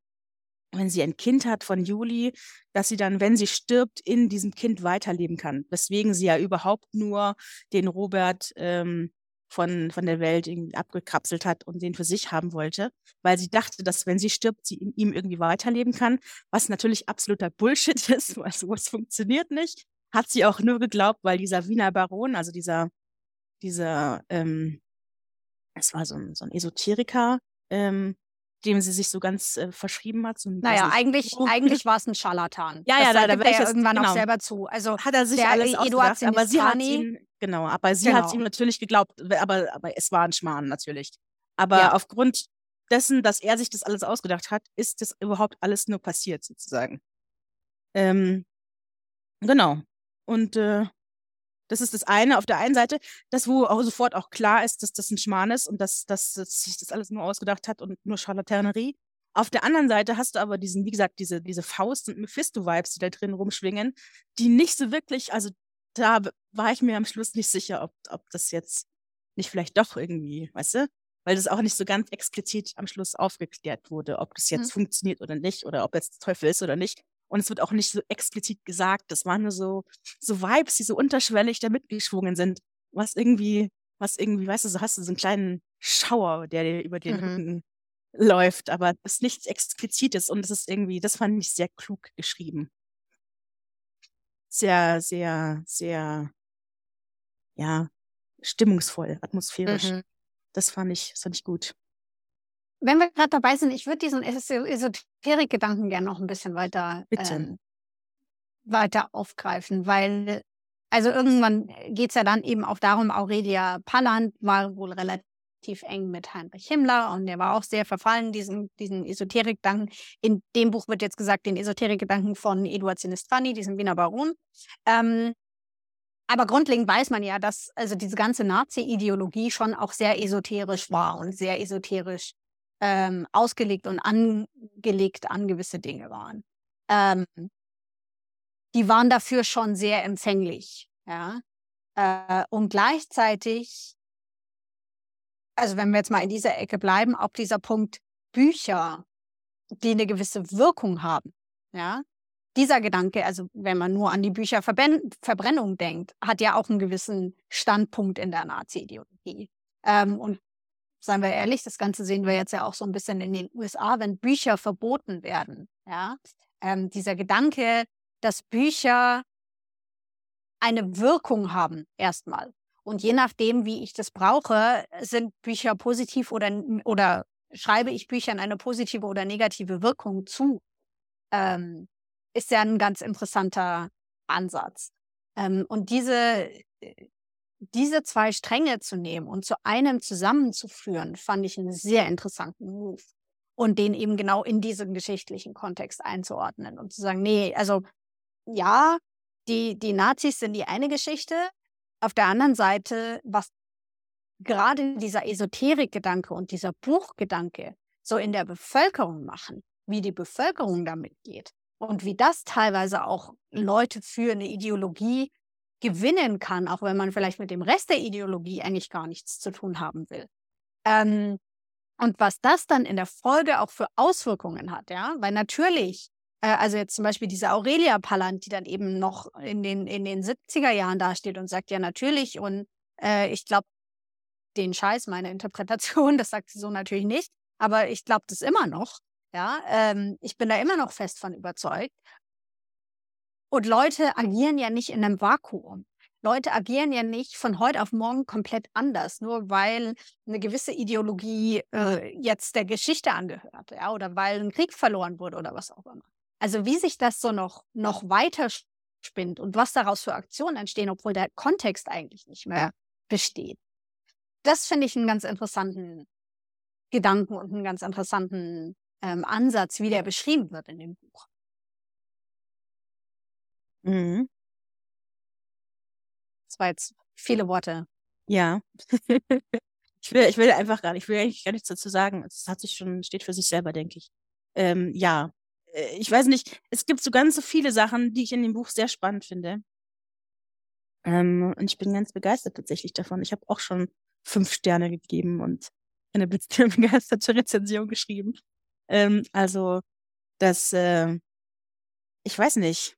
wenn sie ein Kind hat von Juli, dass sie dann, wenn sie stirbt, in diesem Kind weiterleben kann. Weswegen sie ja überhaupt nur den Robert ähm, von, von der Welt irgendwie abgekapselt hat und den für sich haben wollte, weil sie dachte, dass wenn sie stirbt, sie in ihm irgendwie weiterleben kann, was natürlich absoluter Bullshit ist, weil sowas funktioniert nicht. Hat sie auch nur geglaubt, weil dieser Wiener Baron, also dieser, dieser, ähm, es war so ein, so ein Esoteriker, ähm, dem sie sich so ganz äh, verschrieben hat. So naja, eigentlich, eigentlich war es ein Scharlatan. Ja, das ja, da, da wäre ich irgendwann genau. auch selber zu. Also hat er sich der alles ausgedacht, aber sie hat ihm, genau, aber sie genau. hat ihm natürlich geglaubt, aber, aber es war ein Schmarrn natürlich. Aber ja. aufgrund dessen, dass er sich das alles ausgedacht hat, ist das überhaupt alles nur passiert sozusagen. Ähm, genau. Und äh, das ist das eine. Auf der einen Seite, das, wo auch sofort auch klar ist, dass das ein Schmarrn ist und dass, dass, dass sich das alles nur ausgedacht hat und nur Charlatanerie. Auf der anderen Seite hast du aber diesen, wie gesagt, diese, diese Faust- und Mephisto-Vibes, die da drin rumschwingen, die nicht so wirklich, also da war ich mir am Schluss nicht sicher, ob, ob das jetzt nicht vielleicht doch irgendwie, weißt du? Weil das auch nicht so ganz explizit am Schluss aufgeklärt wurde, ob das jetzt mhm. funktioniert oder nicht oder ob jetzt Teufel ist oder nicht. Und es wird auch nicht so explizit gesagt. Das waren nur so, so Vibes, die so unterschwellig da mitgeschwungen sind. Was irgendwie, was irgendwie, weißt du, so hast du so einen kleinen Schauer, der dir über den Mhm. Rücken läuft, aber es ist nichts Explizites und es ist irgendwie, das fand ich sehr klug geschrieben. Sehr, sehr, sehr, ja, stimmungsvoll, atmosphärisch. Mhm. Das fand ich, das fand ich gut. Wenn wir gerade dabei sind, ich würde diesen Eso- Esoterik-Gedanken gerne noch ein bisschen weiter, ähm, weiter aufgreifen, weil also irgendwann geht es ja dann eben auch darum, Aurelia Palland war wohl relativ eng mit Heinrich Himmler und der war auch sehr verfallen, diesen, diesen Esoterik-Gedanken. In dem Buch wird jetzt gesagt, den Esoterik-Gedanken von Eduard Sinistrani, diesem Wiener Baron. Ähm, aber grundlegend weiß man ja, dass also diese ganze Nazi-Ideologie schon auch sehr esoterisch war und sehr esoterisch ähm, ausgelegt und angelegt an gewisse Dinge waren. Ähm, die waren dafür schon sehr empfänglich, ja. Äh, und gleichzeitig, also wenn wir jetzt mal in dieser Ecke bleiben, auch dieser Punkt Bücher, die eine gewisse Wirkung haben, ja. Dieser Gedanke, also wenn man nur an die Bücherverbrennung denkt, hat ja auch einen gewissen Standpunkt in der Nazi-Ideologie. Ähm, und seien wir ehrlich, das Ganze sehen wir jetzt ja auch so ein bisschen in den USA, wenn Bücher verboten werden. Ja? Ähm, dieser Gedanke, dass Bücher eine Wirkung haben, erstmal. Und je nachdem, wie ich das brauche, sind Bücher positiv oder, oder schreibe ich Büchern eine positive oder negative Wirkung zu. Ähm, ist ja ein ganz interessanter Ansatz. Ähm, und diese, diese zwei Stränge zu nehmen und zu einem zusammenzuführen, fand ich einen sehr interessanten Move. Und den eben genau in diesen geschichtlichen Kontext einzuordnen und zu sagen, nee, also ja, die, die Nazis sind die eine Geschichte. Auf der anderen Seite, was gerade dieser Esoterik-Gedanke und dieser Buchgedanke so in der Bevölkerung machen, wie die Bevölkerung damit geht und wie das teilweise auch Leute für eine Ideologie gewinnen kann, auch wenn man vielleicht mit dem Rest der Ideologie eigentlich gar nichts zu tun haben will. Ähm, und was das dann in der Folge auch für Auswirkungen hat, ja, weil natürlich, äh, also jetzt zum Beispiel diese Aurelia Pallant, die dann eben noch in den, in den 70er Jahren dasteht und sagt, ja, natürlich, und äh, ich glaube, den Scheiß, meine Interpretation, das sagt sie so natürlich nicht, aber ich glaube das immer noch. Ja, ähm, ich bin da immer noch fest von überzeugt. Und Leute agieren ja nicht in einem Vakuum. Leute agieren ja nicht von heute auf morgen komplett anders, nur weil eine gewisse Ideologie äh, jetzt der Geschichte angehört, ja, oder weil ein Krieg verloren wurde oder was auch immer. Also wie sich das so noch, noch weiter spinnt und was daraus für Aktionen entstehen, obwohl der Kontext eigentlich nicht mehr besteht. Das finde ich einen ganz interessanten Gedanken und einen ganz interessanten ähm, Ansatz, wie der beschrieben wird in dem Buch. Mhm. Das war jetzt viele Worte. Ja. ich will, ich will einfach gar nicht, ich will eigentlich gar nichts dazu sagen. Es hat sich schon, steht für sich selber, denke ich. Ähm, ja. Äh, Ich weiß nicht, es gibt so ganz so viele Sachen, die ich in dem Buch sehr spannend finde. Ähm, und ich bin ganz begeistert tatsächlich davon. Ich habe auch schon fünf Sterne gegeben und eine begeisterte Rezension geschrieben. Ähm, also, das, äh, ich weiß nicht.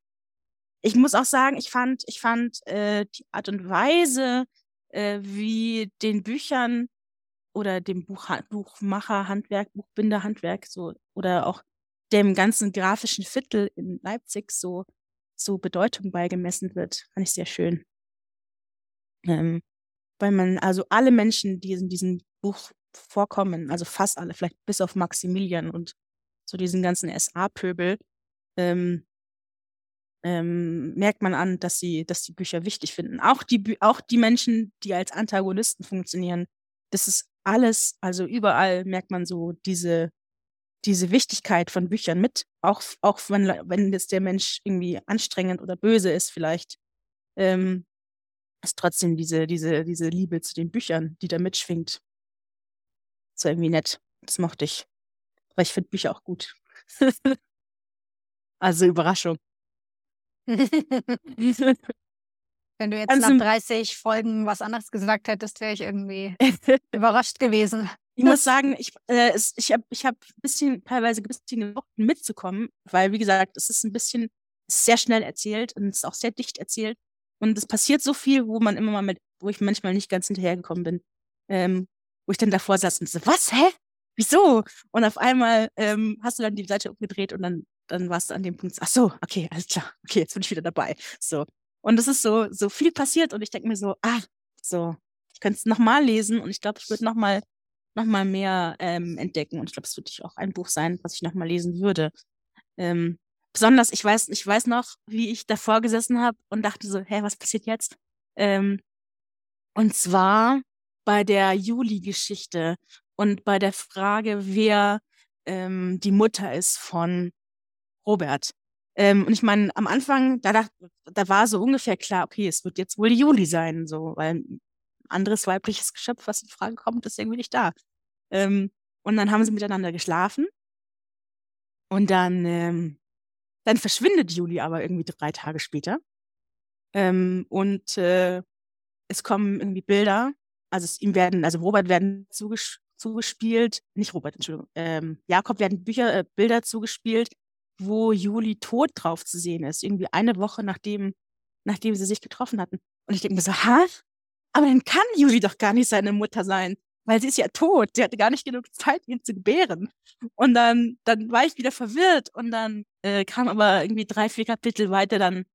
Ich muss auch sagen, ich fand, ich fand äh, die Art und Weise, äh, wie den Büchern oder dem Buch, Buchmacherhandwerk, Buchbinderhandwerk so oder auch dem ganzen grafischen Viertel in Leipzig so so Bedeutung beigemessen wird, fand ich sehr schön. Ähm, weil man also alle Menschen, die in diesem Buch vorkommen, also fast alle, vielleicht bis auf Maximilian und so diesen ganzen SA-Pöbel, ähm, ähm, merkt man an, dass sie, dass die Bücher wichtig finden. Auch die, auch die Menschen, die als Antagonisten funktionieren, das ist alles, also überall merkt man so diese, diese Wichtigkeit von Büchern mit, auch, auch wenn, wenn jetzt der Mensch irgendwie anstrengend oder böse ist vielleicht, ähm, ist trotzdem diese, diese, diese Liebe zu den Büchern, die da mitschwingt. War irgendwie nett. Das mochte ich. Weil ich finde Bücher auch gut. also Überraschung. Wenn du jetzt Also- nach 30 Folgen was anderes gesagt hättest, wäre ich irgendwie überrascht gewesen. Ich muss sagen, ich, äh, es, ich habe ich hab ein bisschen, teilweise ein bisschen gebraucht, mitzukommen, weil, wie gesagt, es ist ein bisschen sehr schnell erzählt und es ist auch sehr dicht erzählt. Und es passiert so viel, wo man immer mal mit, wo ich manchmal nicht ganz hinterhergekommen bin. Ähm, wo ich dann davor saß und so, was, hä? Wieso? Und auf einmal ähm, hast du dann die Seite umgedreht und dann, dann warst du an dem Punkt, ach so, okay, alles klar, okay, jetzt bin ich wieder dabei. So. Und es ist so, so viel passiert und ich denke mir so, ah, so, ich könnte es nochmal lesen und ich glaube, ich würde nochmal noch mal mehr ähm, entdecken. Und ich glaube, es würde auch ein Buch sein, was ich nochmal lesen würde. Ähm, besonders, ich weiß, ich weiß noch, wie ich davor gesessen habe und dachte so, hä, was passiert jetzt? Ähm, und zwar bei der Juli-Geschichte und bei der Frage, wer ähm, die Mutter ist von Robert. Ähm, und ich meine, am Anfang, da, dacht, da war so ungefähr klar, okay, es wird jetzt wohl Juli sein, so, weil ein anderes weibliches Geschöpf, was in Frage kommt, ist irgendwie nicht da. Ähm, und dann haben sie miteinander geschlafen. Und dann, ähm, dann verschwindet Juli aber irgendwie drei Tage später. Ähm, und äh, es kommen irgendwie Bilder, also es, ihm werden, also Robert werden zuges zugespielt, nicht Robert, Entschuldigung, ähm, Jakob werden Bücher, äh, Bilder zugespielt, wo Juli tot drauf zu sehen ist, irgendwie eine Woche nachdem, nachdem sie sich getroffen hatten. Und ich denke mir so, ha? Aber dann kann Juli doch gar nicht seine Mutter sein, weil sie ist ja tot. Sie hatte gar nicht genug Zeit, ihn zu gebären. Und dann, dann war ich wieder verwirrt und dann äh, kam aber irgendwie drei, vier Kapitel weiter dann,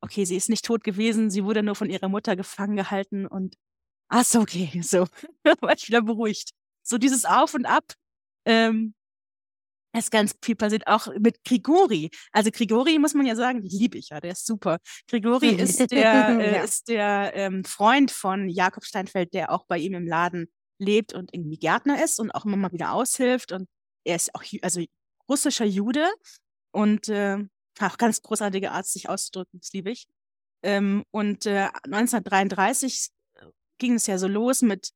okay, sie ist nicht tot gewesen, sie wurde nur von ihrer Mutter gefangen gehalten und ach so, okay, so, war ich wieder beruhigt. So dieses Auf und Ab, ähm, ist ganz viel passiert, auch mit Grigori. Also Grigori muss man ja sagen, die liebe ich ja, der ist super. Grigori ist der, äh, ja. ist der ähm, Freund von Jakob Steinfeld, der auch bei ihm im Laden lebt und irgendwie Gärtner ist und auch immer mal wieder aushilft. Und er ist auch also russischer Jude und äh, auch ganz großartige Art, sich auszudrücken, das liebe ich. Ähm, und äh, 1933 ging es ja so los mit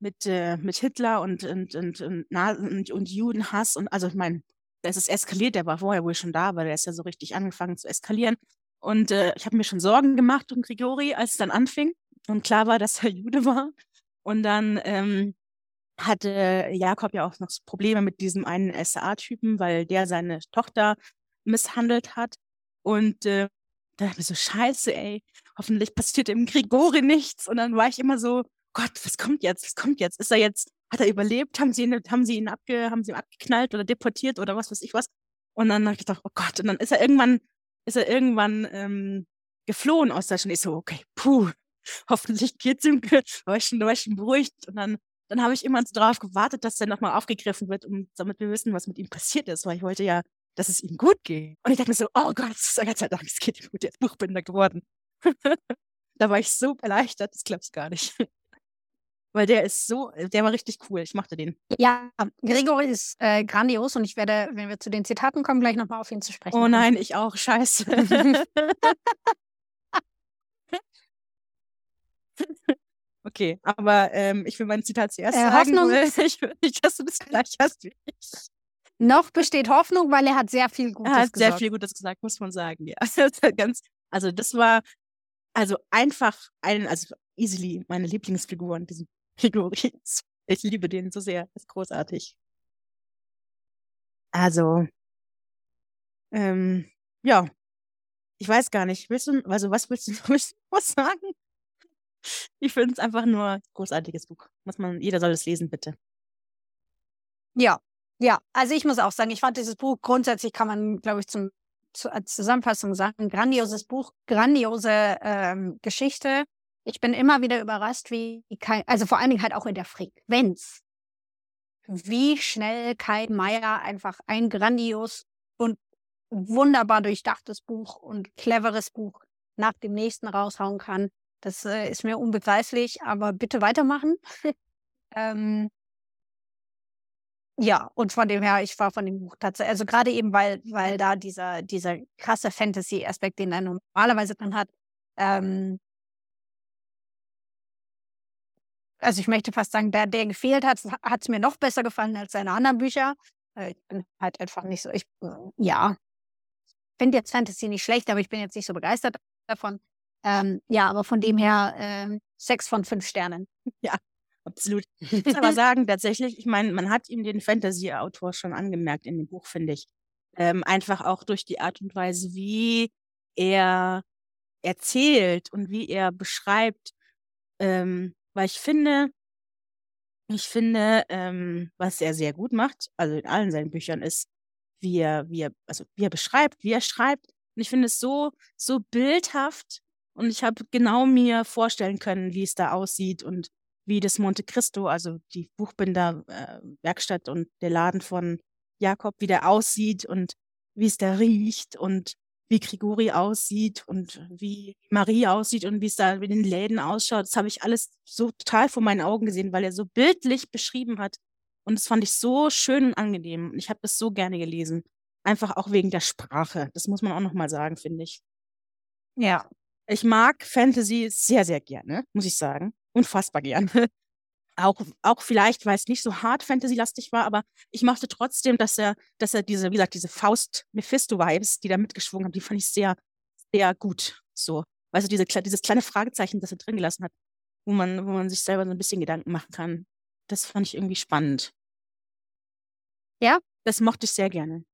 mit, äh, mit Hitler und, und, und, und, und, und Judenhass und also ich meine, das ist eskaliert, der war vorher wohl schon da, aber der ist ja so richtig angefangen zu eskalieren. Und äh, ich habe mir schon Sorgen gemacht um Grigori, als es dann anfing und klar war, dass er Jude war. Und dann ähm, hatte Jakob ja auch noch Probleme mit diesem einen SA-Typen, weil der seine Tochter misshandelt hat. Und äh, da dachte ich mir so, scheiße, ey, hoffentlich passiert dem Grigori nichts. Und dann war ich immer so, Gott, was kommt jetzt? Was kommt jetzt? Ist er jetzt, hat er überlebt? Haben sie ihn, haben sie ihn, abge, haben sie ihn abgeknallt oder deportiert oder was weiß ich was? Und dann habe ich gedacht, oh Gott, und dann ist er irgendwann, ist er irgendwann ähm, geflohen aus Deutschland. Ich so, okay, puh, hoffentlich geht's ihm war ich schon, war ich schon beruhigt. Und dann, dann habe ich immer so darauf gewartet, dass er nochmal aufgegriffen wird, um, damit wir wissen, was mit ihm passiert ist, weil ich wollte ja, dass es ihm gut geht. Und ich dachte mir so, oh Gott, Gott sei Dank, es geht ihm gut, der ist Buchbinder geworden. da war ich so erleichtert, das du gar nicht. Weil der ist so, äh, der war richtig cool. Ich mochte den. Ja, Gregor ist äh, grandios und ich werde, wenn wir zu den Zitaten kommen, gleich nochmal auf ihn zu sprechen. Oh nein, ich auch. Scheiße. okay, aber ähm, ich will mein Zitat zuerst äh, sagen. Hoffnung, ich will nicht, dass du das gleich hast wie ich. Noch besteht Hoffnung, weil er hat sehr viel Gutes gesagt. Er hat gesagt. sehr viel Gutes gesagt, muss man sagen. Ja. Ganz, also das war also einfach ein, also easily meine Lieblingsfigur in diesem Gregoris. Ich liebe den so sehr. ist großartig. Also, ähm, ja. Ich weiß gar nicht. Willst du, also was willst du noch sagen? Ich finde es einfach nur ein großartiges Buch. Muss man, jeder soll es lesen, bitte. Ja, ja. Also ich muss auch sagen, ich fand dieses Buch grundsätzlich kann man, glaube ich, zum, zu, als Zusammenfassung sagen, grandioses Buch, grandiose ähm, Geschichte ich bin immer wieder überrascht, wie, also vor allen Dingen halt auch in der Frequenz, wie schnell Kai Meier einfach ein grandios und wunderbar durchdachtes Buch und cleveres Buch nach dem nächsten raushauen kann. Das äh, ist mir unbegreiflich, aber bitte weitermachen. ähm, ja, und von dem her, ich war von dem Buch tatsächlich, also gerade eben, weil, weil da dieser, dieser krasse Fantasy-Aspekt, den er normalerweise dann hat, ähm, also ich möchte fast sagen, der, der gefehlt hat, hat es mir noch besser gefallen als seine anderen Bücher. Äh, ich bin halt einfach nicht so, ich, äh, ja, finde jetzt Fantasy nicht schlecht, aber ich bin jetzt nicht so begeistert davon. Ähm, ja, aber von dem her äh, sechs von fünf Sternen. Ja, absolut. Ich muss aber sagen, tatsächlich, ich meine, man hat ihm den Fantasy-Autor schon angemerkt in dem Buch, finde ich. Ähm, einfach auch durch die Art und Weise, wie er erzählt und wie er beschreibt. Ähm, weil ich finde, ich finde, ähm, was er sehr gut macht, also in allen seinen Büchern, ist, wie er, wie er, also wie er beschreibt, wie er schreibt. Und ich finde es so, so bildhaft. Und ich habe genau mir vorstellen können, wie es da aussieht und wie das Monte Cristo, also die Buchbinderwerkstatt äh, und der Laden von Jakob, wie der aussieht und wie es da riecht und wie Grigori aussieht und wie Marie aussieht und wie es da in den Läden ausschaut. Das habe ich alles so total vor meinen Augen gesehen, weil er so bildlich beschrieben hat. Und das fand ich so schön und angenehm. Und ich habe das so gerne gelesen. Einfach auch wegen der Sprache. Das muss man auch nochmal sagen, finde ich. Ja. Ich mag Fantasy sehr, sehr gerne, muss ich sagen. Unfassbar gerne. auch, auch vielleicht, weil es nicht so hart Fantasy-lastig war, aber ich mochte trotzdem, dass er, dass er diese, wie gesagt, diese Faust-Mephisto-Vibes, die da mitgeschwungen haben, die fand ich sehr, sehr gut. So. Also diese, dieses kleine Fragezeichen, das er drin gelassen hat, wo man, wo man sich selber so ein bisschen Gedanken machen kann. Das fand ich irgendwie spannend. Ja, das mochte ich sehr gerne.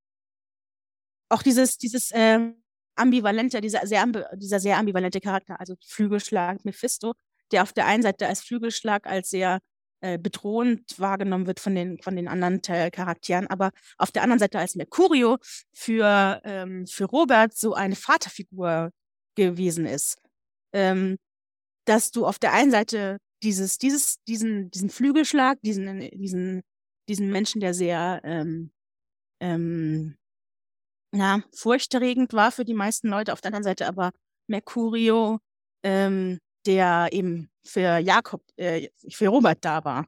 Auch dieses, dieses ähm, ambivalente, dieser sehr, dieser sehr ambivalente Charakter, also Flügelschlag Mephisto, der auf der einen Seite als Flügelschlag als sehr äh, bedrohend wahrgenommen wird von den, von den anderen Charakteren, aber auf der anderen Seite als Mercurio für, ähm, für Robert so eine Vaterfigur gewesen ist. Ähm, dass du auf der einen Seite dieses, dieses, diesen, diesen Flügelschlag, diesen, diesen, diesen Menschen, der sehr ähm, ähm, ja, furchterregend war für die meisten Leute, auf der anderen Seite aber Mercurio ähm, der eben für Jakob, äh, für Robert da war.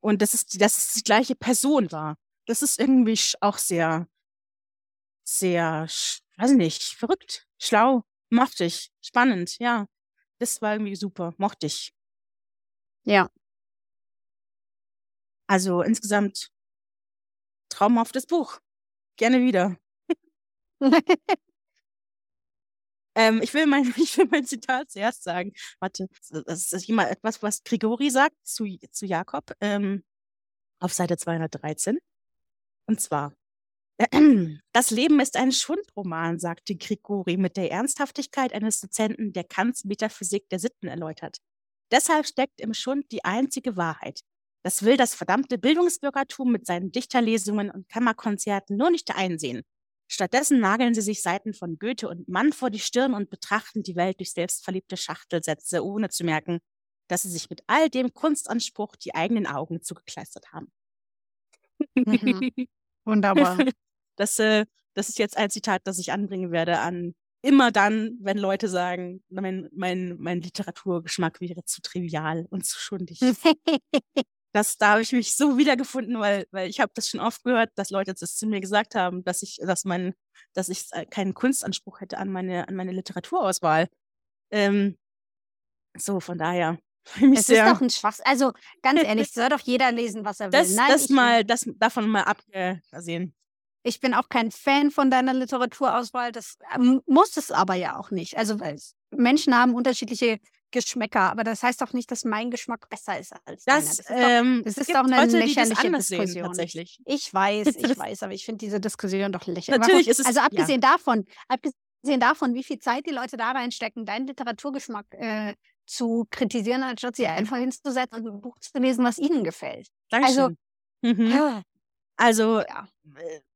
Und das ist, dass es die gleiche Person war. Das ist irgendwie auch sehr, sehr, weiß ich nicht, verrückt, schlau, mochte ich, spannend, ja. Das war irgendwie super, mochte ich. Ja. Also insgesamt traumhaftes Buch. Gerne wieder. Ähm, ich, will mein, ich will mein Zitat zuerst sagen. Warte, das ist immer etwas, was Grigori sagt zu, zu Jakob ähm, auf Seite 213. Und zwar, das Leben ist ein Schundroman, sagte Grigori mit der Ernsthaftigkeit eines Dozenten, der Kants Metaphysik der Sitten erläutert. Deshalb steckt im Schund die einzige Wahrheit. Das will das verdammte Bildungsbürgertum mit seinen Dichterlesungen und Kammerkonzerten nur nicht einsehen. Stattdessen nageln sie sich Seiten von Goethe und Mann vor die Stirn und betrachten die Welt durch selbstverliebte Schachtelsätze, ohne zu merken, dass sie sich mit all dem Kunstanspruch die eigenen Augen zugekleistert haben. Mhm. Wunderbar. Das, äh, das ist jetzt ein Zitat, das ich anbringen werde an immer dann, wenn Leute sagen, mein, mein, mein Literaturgeschmack wäre zu trivial und zu schundig. das, da habe ich mich so wiedergefunden, weil, weil ich habe das schon oft gehört, dass Leute das zu mir gesagt haben, dass ich, dass mein, dass ich äh, keinen Kunstanspruch hätte an meine, an meine Literaturauswahl. Ähm, so, von daher. Es ist doch ein Schwachs. Also ganz ehrlich, soll doch jeder lesen, was er will. Das, Nein, das mal, das davon mal abgesehen. Ich bin auch kein Fan von deiner Literaturauswahl. Das ähm, muss es aber ja auch nicht. Also Menschen haben unterschiedliche Geschmäcker, aber das heißt doch nicht, dass mein Geschmack besser ist als das, Das ist, ähm, doch, das ist doch eine Leute, lächerliche Diskussion. Sehen, tatsächlich. Ich weiß, ich weiß, aber ich finde diese Diskussion doch lächerlich. Natürlich ist es, also abgesehen ja. davon, abgesehen davon, wie viel Zeit die Leute da reinstecken, deinen Literaturgeschmack äh, zu kritisieren, anstatt sie einfach hinzusetzen und ein Buch zu lesen, was ihnen gefällt. Dankeschön. Also, mhm. also ja.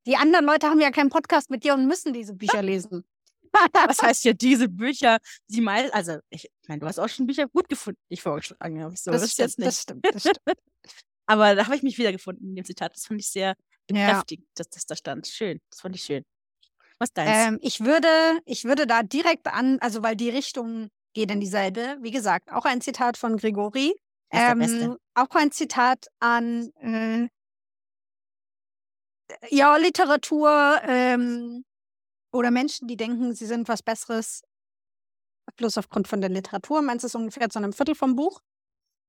Die anderen Leute haben ja keinen Podcast mit dir und müssen diese Bücher lesen. Was heißt ja diese Bücher, die mal, also ich meine, du hast auch schon Bücher gut gefunden, die ich vorgeschlagen habe. So, das, das, stimmt, das stimmt, das stimmt. Aber da habe ich mich wiedergefunden in dem Zitat. Das fand ich sehr bekräftigend, ja. dass das da stand. Schön, das fand ich schön. Was deins? Ähm, ich würde, ich würde da direkt an, also weil die Richtung geht in dieselbe. Wie gesagt, auch ein Zitat von Grigori. Ähm, auch ein Zitat an äh, ja, Literatur, ähm, oder Menschen, die denken, sie sind was Besseres, bloß aufgrund von der Literatur. Meins ist ungefähr zu einem Viertel vom Buch.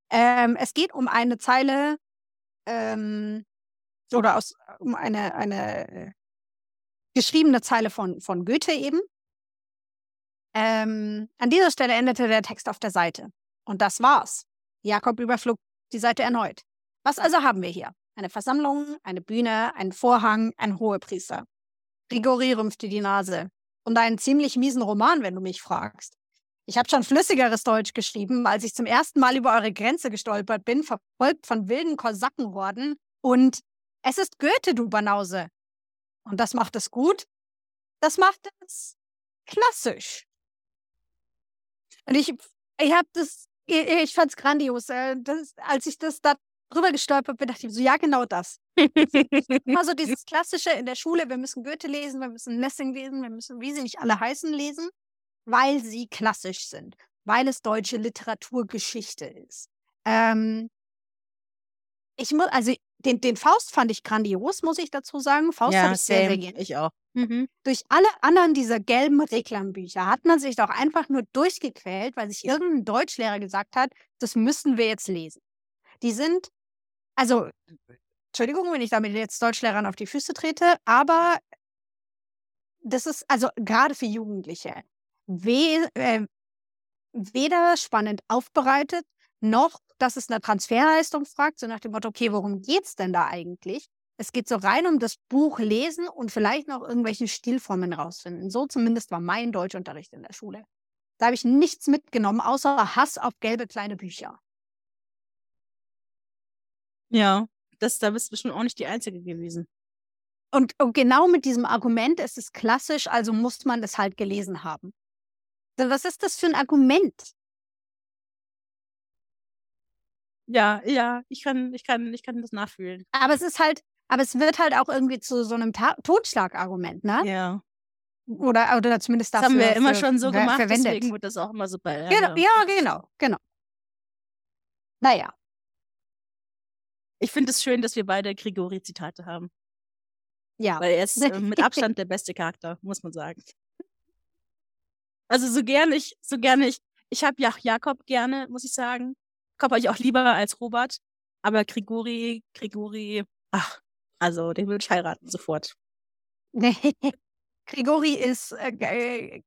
Ähm, es geht um eine Zeile ähm, oder aus, um eine, eine geschriebene Zeile von, von Goethe eben. Ähm, an dieser Stelle endete der Text auf der Seite. Und das war's. Jakob überflog die Seite erneut. Was also haben wir hier? Eine Versammlung, eine Bühne, einen Vorhang, ein Hohepriester. Grigori rümpfte die Nase. Und einen ziemlich miesen Roman, wenn du mich fragst. Ich habe schon flüssigeres Deutsch geschrieben, als ich zum ersten Mal über eure Grenze gestolpert bin, verfolgt von wilden Kosakenhorden. Und es ist Goethe, du Banause. Und das macht es gut. Das macht es klassisch. Und ich, ich habe das, ich, ich fand es grandios. Äh, das, als ich das da drüber gestolpert bin, dachte ich so, ja, genau das. also dieses Klassische in der Schule, wir müssen Goethe lesen, wir müssen Lessing lesen, wir müssen, wie sie nicht alle heißen, lesen, weil sie klassisch sind, weil es deutsche Literaturgeschichte ist. Ähm, ich muss, also den, den Faust fand ich grandios, muss ich dazu sagen. Faust ja, habe ich sehr, sehr gerne. Ich auch. Mhm. Durch alle anderen dieser gelben Reklambücher hat man sich doch einfach nur durchgequält, weil sich irgendein Deutschlehrer gesagt hat, das müssen wir jetzt lesen. Die sind, also, Entschuldigung, wenn ich damit jetzt Deutschlehrern auf die Füße trete, aber das ist, also gerade für Jugendliche, we, äh, weder spannend aufbereitet, noch dass es eine Transferleistung fragt, so nach dem Motto, okay, worum geht es denn da eigentlich? Es geht so rein um das Buch lesen und vielleicht noch irgendwelche Stilformen rausfinden. So zumindest war mein Deutschunterricht in der Schule. Da habe ich nichts mitgenommen, außer Hass auf gelbe kleine Bücher. Ja, das, da bist du bestimmt auch nicht die Einzige gewesen. Und, und genau mit diesem Argument, es ist klassisch, also muss man es halt gelesen haben. Was ist das für ein Argument? Ja, ja, ich kann, ich kann, ich kann das nachfühlen. Aber es ist halt, aber es wird halt auch irgendwie zu so einem Ta Totschlagargument, ne? Ja. Oder, oder zumindest das dafür. haben wir immer schon so gemacht, verwendet. deswegen wird das auch immer so bei. Genau, ja, genau, genau. Naja. Ich finde es schön, dass wir beide Grigori-Zitate haben. Ja. Weil er ist äh, mit Abstand der beste Charakter, muss man sagen. Also so gerne ich, so gerne ich, ich habe ja Jakob gerne, muss ich sagen. Jakob habe ich auch lieber als Robert. Aber Grigori, Grigori, ach, also den würde ich heiraten sofort. Grigori ist äh,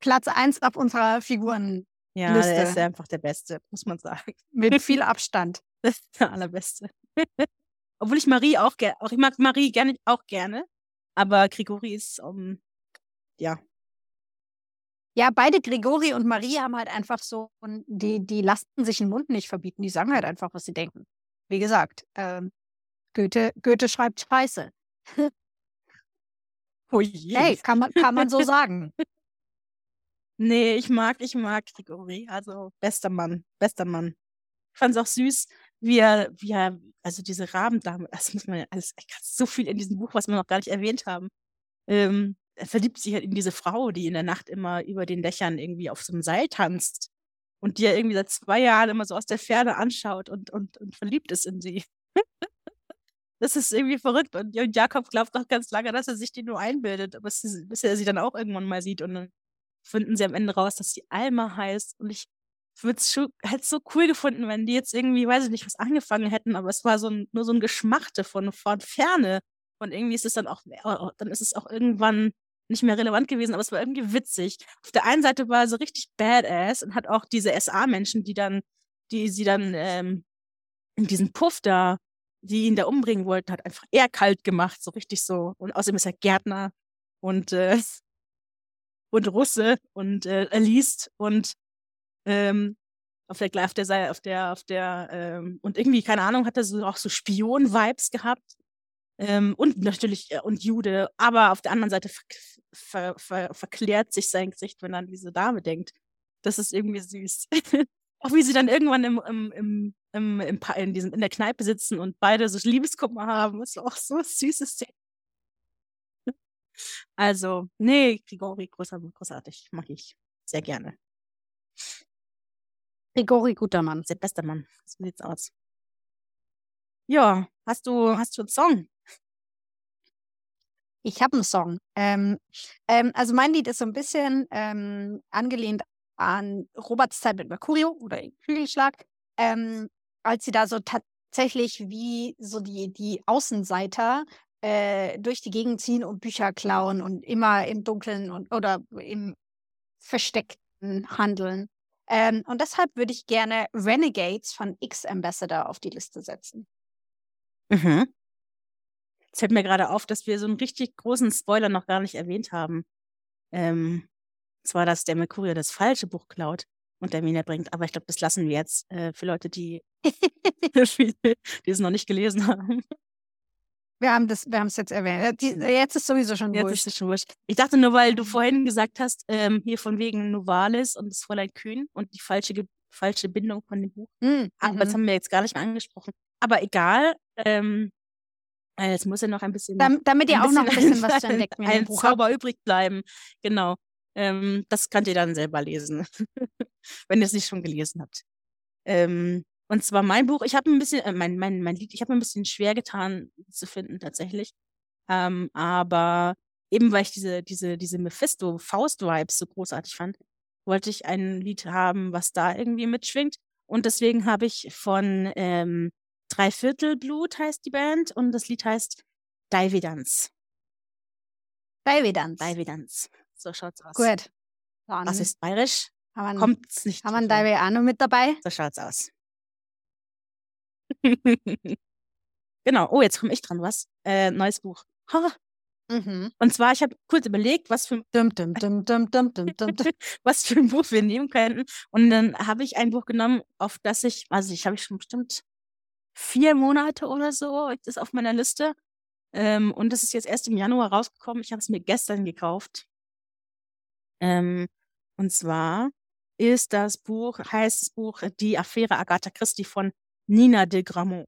Platz 1 auf unserer Figuren. Ja, Liste. der ist einfach der Beste, muss man sagen. Mit viel Abstand. Das ist der allerbeste. Obwohl ich Marie auch gerne, auch ich mag Marie gerne auch gerne, aber Grigori ist um, ja. Ja, beide Grigori und Marie haben halt einfach so, und die, die lassen sich den Mund nicht verbieten, die sagen halt einfach, was sie denken. Wie gesagt, ähm, Goethe, Goethe schreibt Scheiße. Oh je. Hey, kann man, kann man so sagen. Nee, ich mag, ich mag Grigori. Also bester Mann, bester Mann. Ich fand es auch süß, wie wie er, also diese Rabendame, das muss man ja alles, so viel in diesem Buch, was wir noch gar nicht erwähnt haben. Ähm, er verliebt sich halt in diese Frau, die in der Nacht immer über den Dächern irgendwie auf so einem Seil tanzt und die er irgendwie seit zwei Jahren immer so aus der Ferne anschaut und, und, und verliebt ist in sie. das ist irgendwie verrückt. Und Jakob glaubt noch ganz lange, dass er sich die nur einbildet, bis, bis er sie dann auch irgendwann mal sieht. Und dann finden sie am Ende raus, dass sie Alma heißt. Und ich würde es halt so cool gefunden, wenn die jetzt irgendwie, weiß ich nicht, was angefangen hätten, aber es war so ein, nur so ein Geschmachte von, von Ferne. Und irgendwie ist es dann auch, dann ist es auch irgendwann nicht mehr relevant gewesen, aber es war irgendwie witzig. Auf der einen Seite war er so richtig badass und hat auch diese SA-Menschen, die dann, die sie dann ähm, in diesen Puff da, die ihn da umbringen wollten, hat einfach eher kalt gemacht, so richtig so. Und außerdem ist er Gärtner und äh, und Russe und äh, er liest und ähm, auf der auf der auf der auf der ähm, und irgendwie keine Ahnung hat er so auch so Spion-Vibes gehabt ähm, und natürlich äh, und Jude, aber auf der anderen Seite ver ver ver verklärt sich sein Gesicht, wenn er an diese Dame denkt. Das ist irgendwie süß. auch wie sie dann irgendwann im, im, im, im, im in, diesem, in der Kneipe sitzen und beide so Liebeskummer haben. Ist auch so ein süßes Ding. Also, nee, Grigori, großartig, mag ich sehr gerne. Grigori, guter Mann. Der beste Mann. So sieht's aus. Ja, hast du, hast du einen Song? Ich habe einen Song. Ähm, ähm, also mein Lied ist so ein bisschen ähm, angelehnt an Roberts Zeit mit Mercurio oder Hügelschlag, ähm, als sie da so tatsächlich wie so die, die Außenseiter äh, durch die Gegend ziehen und Bücher klauen und immer im Dunkeln und oder im Versteckten handeln. Ähm, und deshalb würde ich gerne Renegades von X-Ambassador auf die Liste setzen. Mhm. Es fällt mir gerade auf, dass wir so einen richtig großen Spoiler noch gar nicht erwähnt haben. Ähm, zwar, dass der Mercurier das falsche Buch klaut und der Mina bringt, aber ich glaube, das lassen wir jetzt äh, für Leute, die, die es noch nicht gelesen haben. Wir haben das, wir haben es jetzt erwähnt. Die, jetzt ist sowieso schon jetzt wurscht. Ist es schon wurscht. Ich dachte nur, weil du vorhin gesagt hast, ähm, hier von wegen Novalis und das Fräulein Kühn und die falsche, falsche Bindung von dem Buch. Mhm. Aber das haben wir jetzt gar nicht mehr angesprochen. Aber egal, ähm, äh, es muss ja noch ein bisschen. Dam damit ihr auch noch ein bisschen was zu entdecken in dem Buch Zauber habt. übrig bleiben. Genau. Ähm, das könnt ihr dann selber lesen, wenn ihr es nicht schon gelesen habt. Ähm, und zwar mein Buch, ich habe ein bisschen, äh, mein, mein, mein Lied, ich habe ein bisschen schwer getan zu finden tatsächlich. Ähm, aber eben weil ich diese, diese, diese Mephisto-Faust-Vibes so großartig fand, wollte ich ein Lied haben, was da irgendwie mitschwingt. Und deswegen habe ich von ähm, Dreiviertelblut heißt die Band und das Lied heißt Daivedans. Daivedans. Daivedans. So schaut's aus. Gut. Dann Was ist bayerisch? Haben Kommt's nicht. Haben wir Daivedano mit dabei? So schaut's aus. genau. Oh, jetzt komme ich dran. Was? Äh, neues Buch. Ha. Mhm. Und zwar, ich habe kurz überlegt, was für, dum, dum, dum, was für ein Buch wir nehmen könnten. Und dann habe ich ein Buch genommen, auf das ich, also ich habe ich schon bestimmt vier Monate oder so, ist auf meiner Liste. Ähm, und das ist jetzt erst im Januar rausgekommen. Ich habe es mir gestern gekauft. Ähm, und zwar ist das Buch, heißt das Buch Die Affäre Agatha Christie von Nina de Gramont.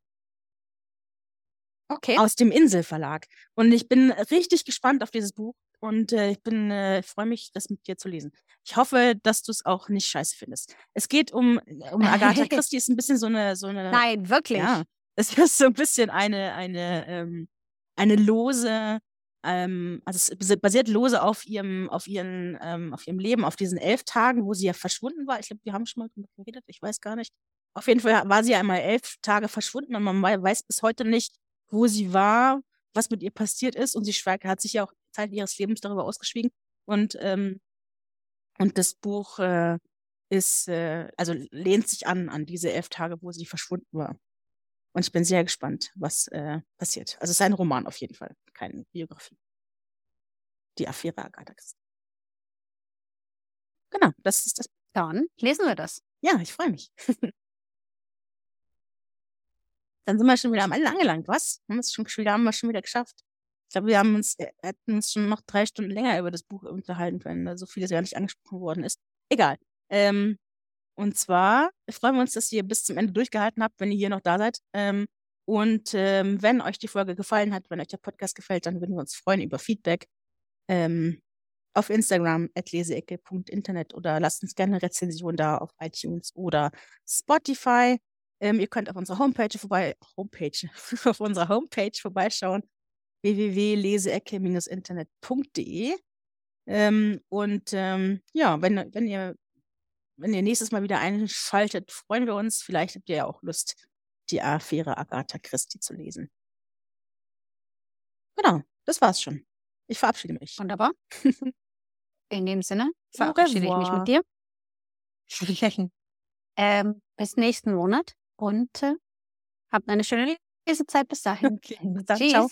Okay. Aus dem Inselverlag. Und ich bin richtig gespannt auf dieses Buch. Und äh, ich bin, äh, freue mich, das mit dir zu lesen. Ich hoffe, dass du es auch nicht scheiße findest. Es geht um, um Agatha Christie, ist ein bisschen so eine, so eine. Nein, wirklich. Ja. Es ist so ein bisschen eine, eine, ähm, eine lose, ähm, also es basiert lose auf ihrem, auf ihren, ähm, auf ihrem Leben, auf diesen elf Tagen, wo sie ja verschwunden war. Ich glaube, wir haben schon mal drüber geredet, ich weiß gar nicht. Auf jeden Fall war sie ja einmal elf Tage verschwunden und man weiß bis heute nicht, wo sie war, was mit ihr passiert ist. Und sie schweigt, hat sich ja auch Zeit ihres Lebens darüber ausgeschwiegen. Und, ähm, und das Buch äh, ist, äh, also lehnt sich an, an diese elf Tage, wo sie verschwunden war. Und ich bin sehr gespannt, was äh, passiert. Also es ist ein Roman auf jeden Fall, keine Biografie. Die Affäre Agatha Christie. Genau, das ist das. Dann lesen wir das. Ja, ich freue mich. Dann sind wir schon wieder am Ende angelangt. Was? Haben wir es schon wieder, haben wir schon wieder geschafft. Ich glaube, wir haben uns, äh, hätten uns schon noch drei Stunden länger über das Buch unterhalten können, weil so vieles ja nicht angesprochen worden ist. Egal. Ähm, und zwar freuen wir uns, dass ihr bis zum Ende durchgehalten habt, wenn ihr hier noch da seid. Ähm, und ähm, wenn euch die Folge gefallen hat, wenn euch der Podcast gefällt, dann würden wir uns freuen über Feedback ähm, auf Instagram leseecke.internet oder lasst uns gerne eine Rezension da auf iTunes oder Spotify. Ähm, ihr könnt auf unserer Homepage vorbei, Homepage, auf unserer Homepage vorbeischauen, www.leseecke-internet.de. Ähm, und ähm, ja, wenn, wenn ihr wenn ihr nächstes Mal wieder einschaltet, freuen wir uns. Vielleicht habt ihr ja auch Lust, die Affäre Agatha Christie zu lesen. Genau, das war's schon. Ich verabschiede mich. Wunderbar. In dem Sinne verabschiede ich mich mit dir. ähm, bis nächsten Monat und äh, habt eine schöne Lesezeit bis dahin. Okay, bis dann. Ciao.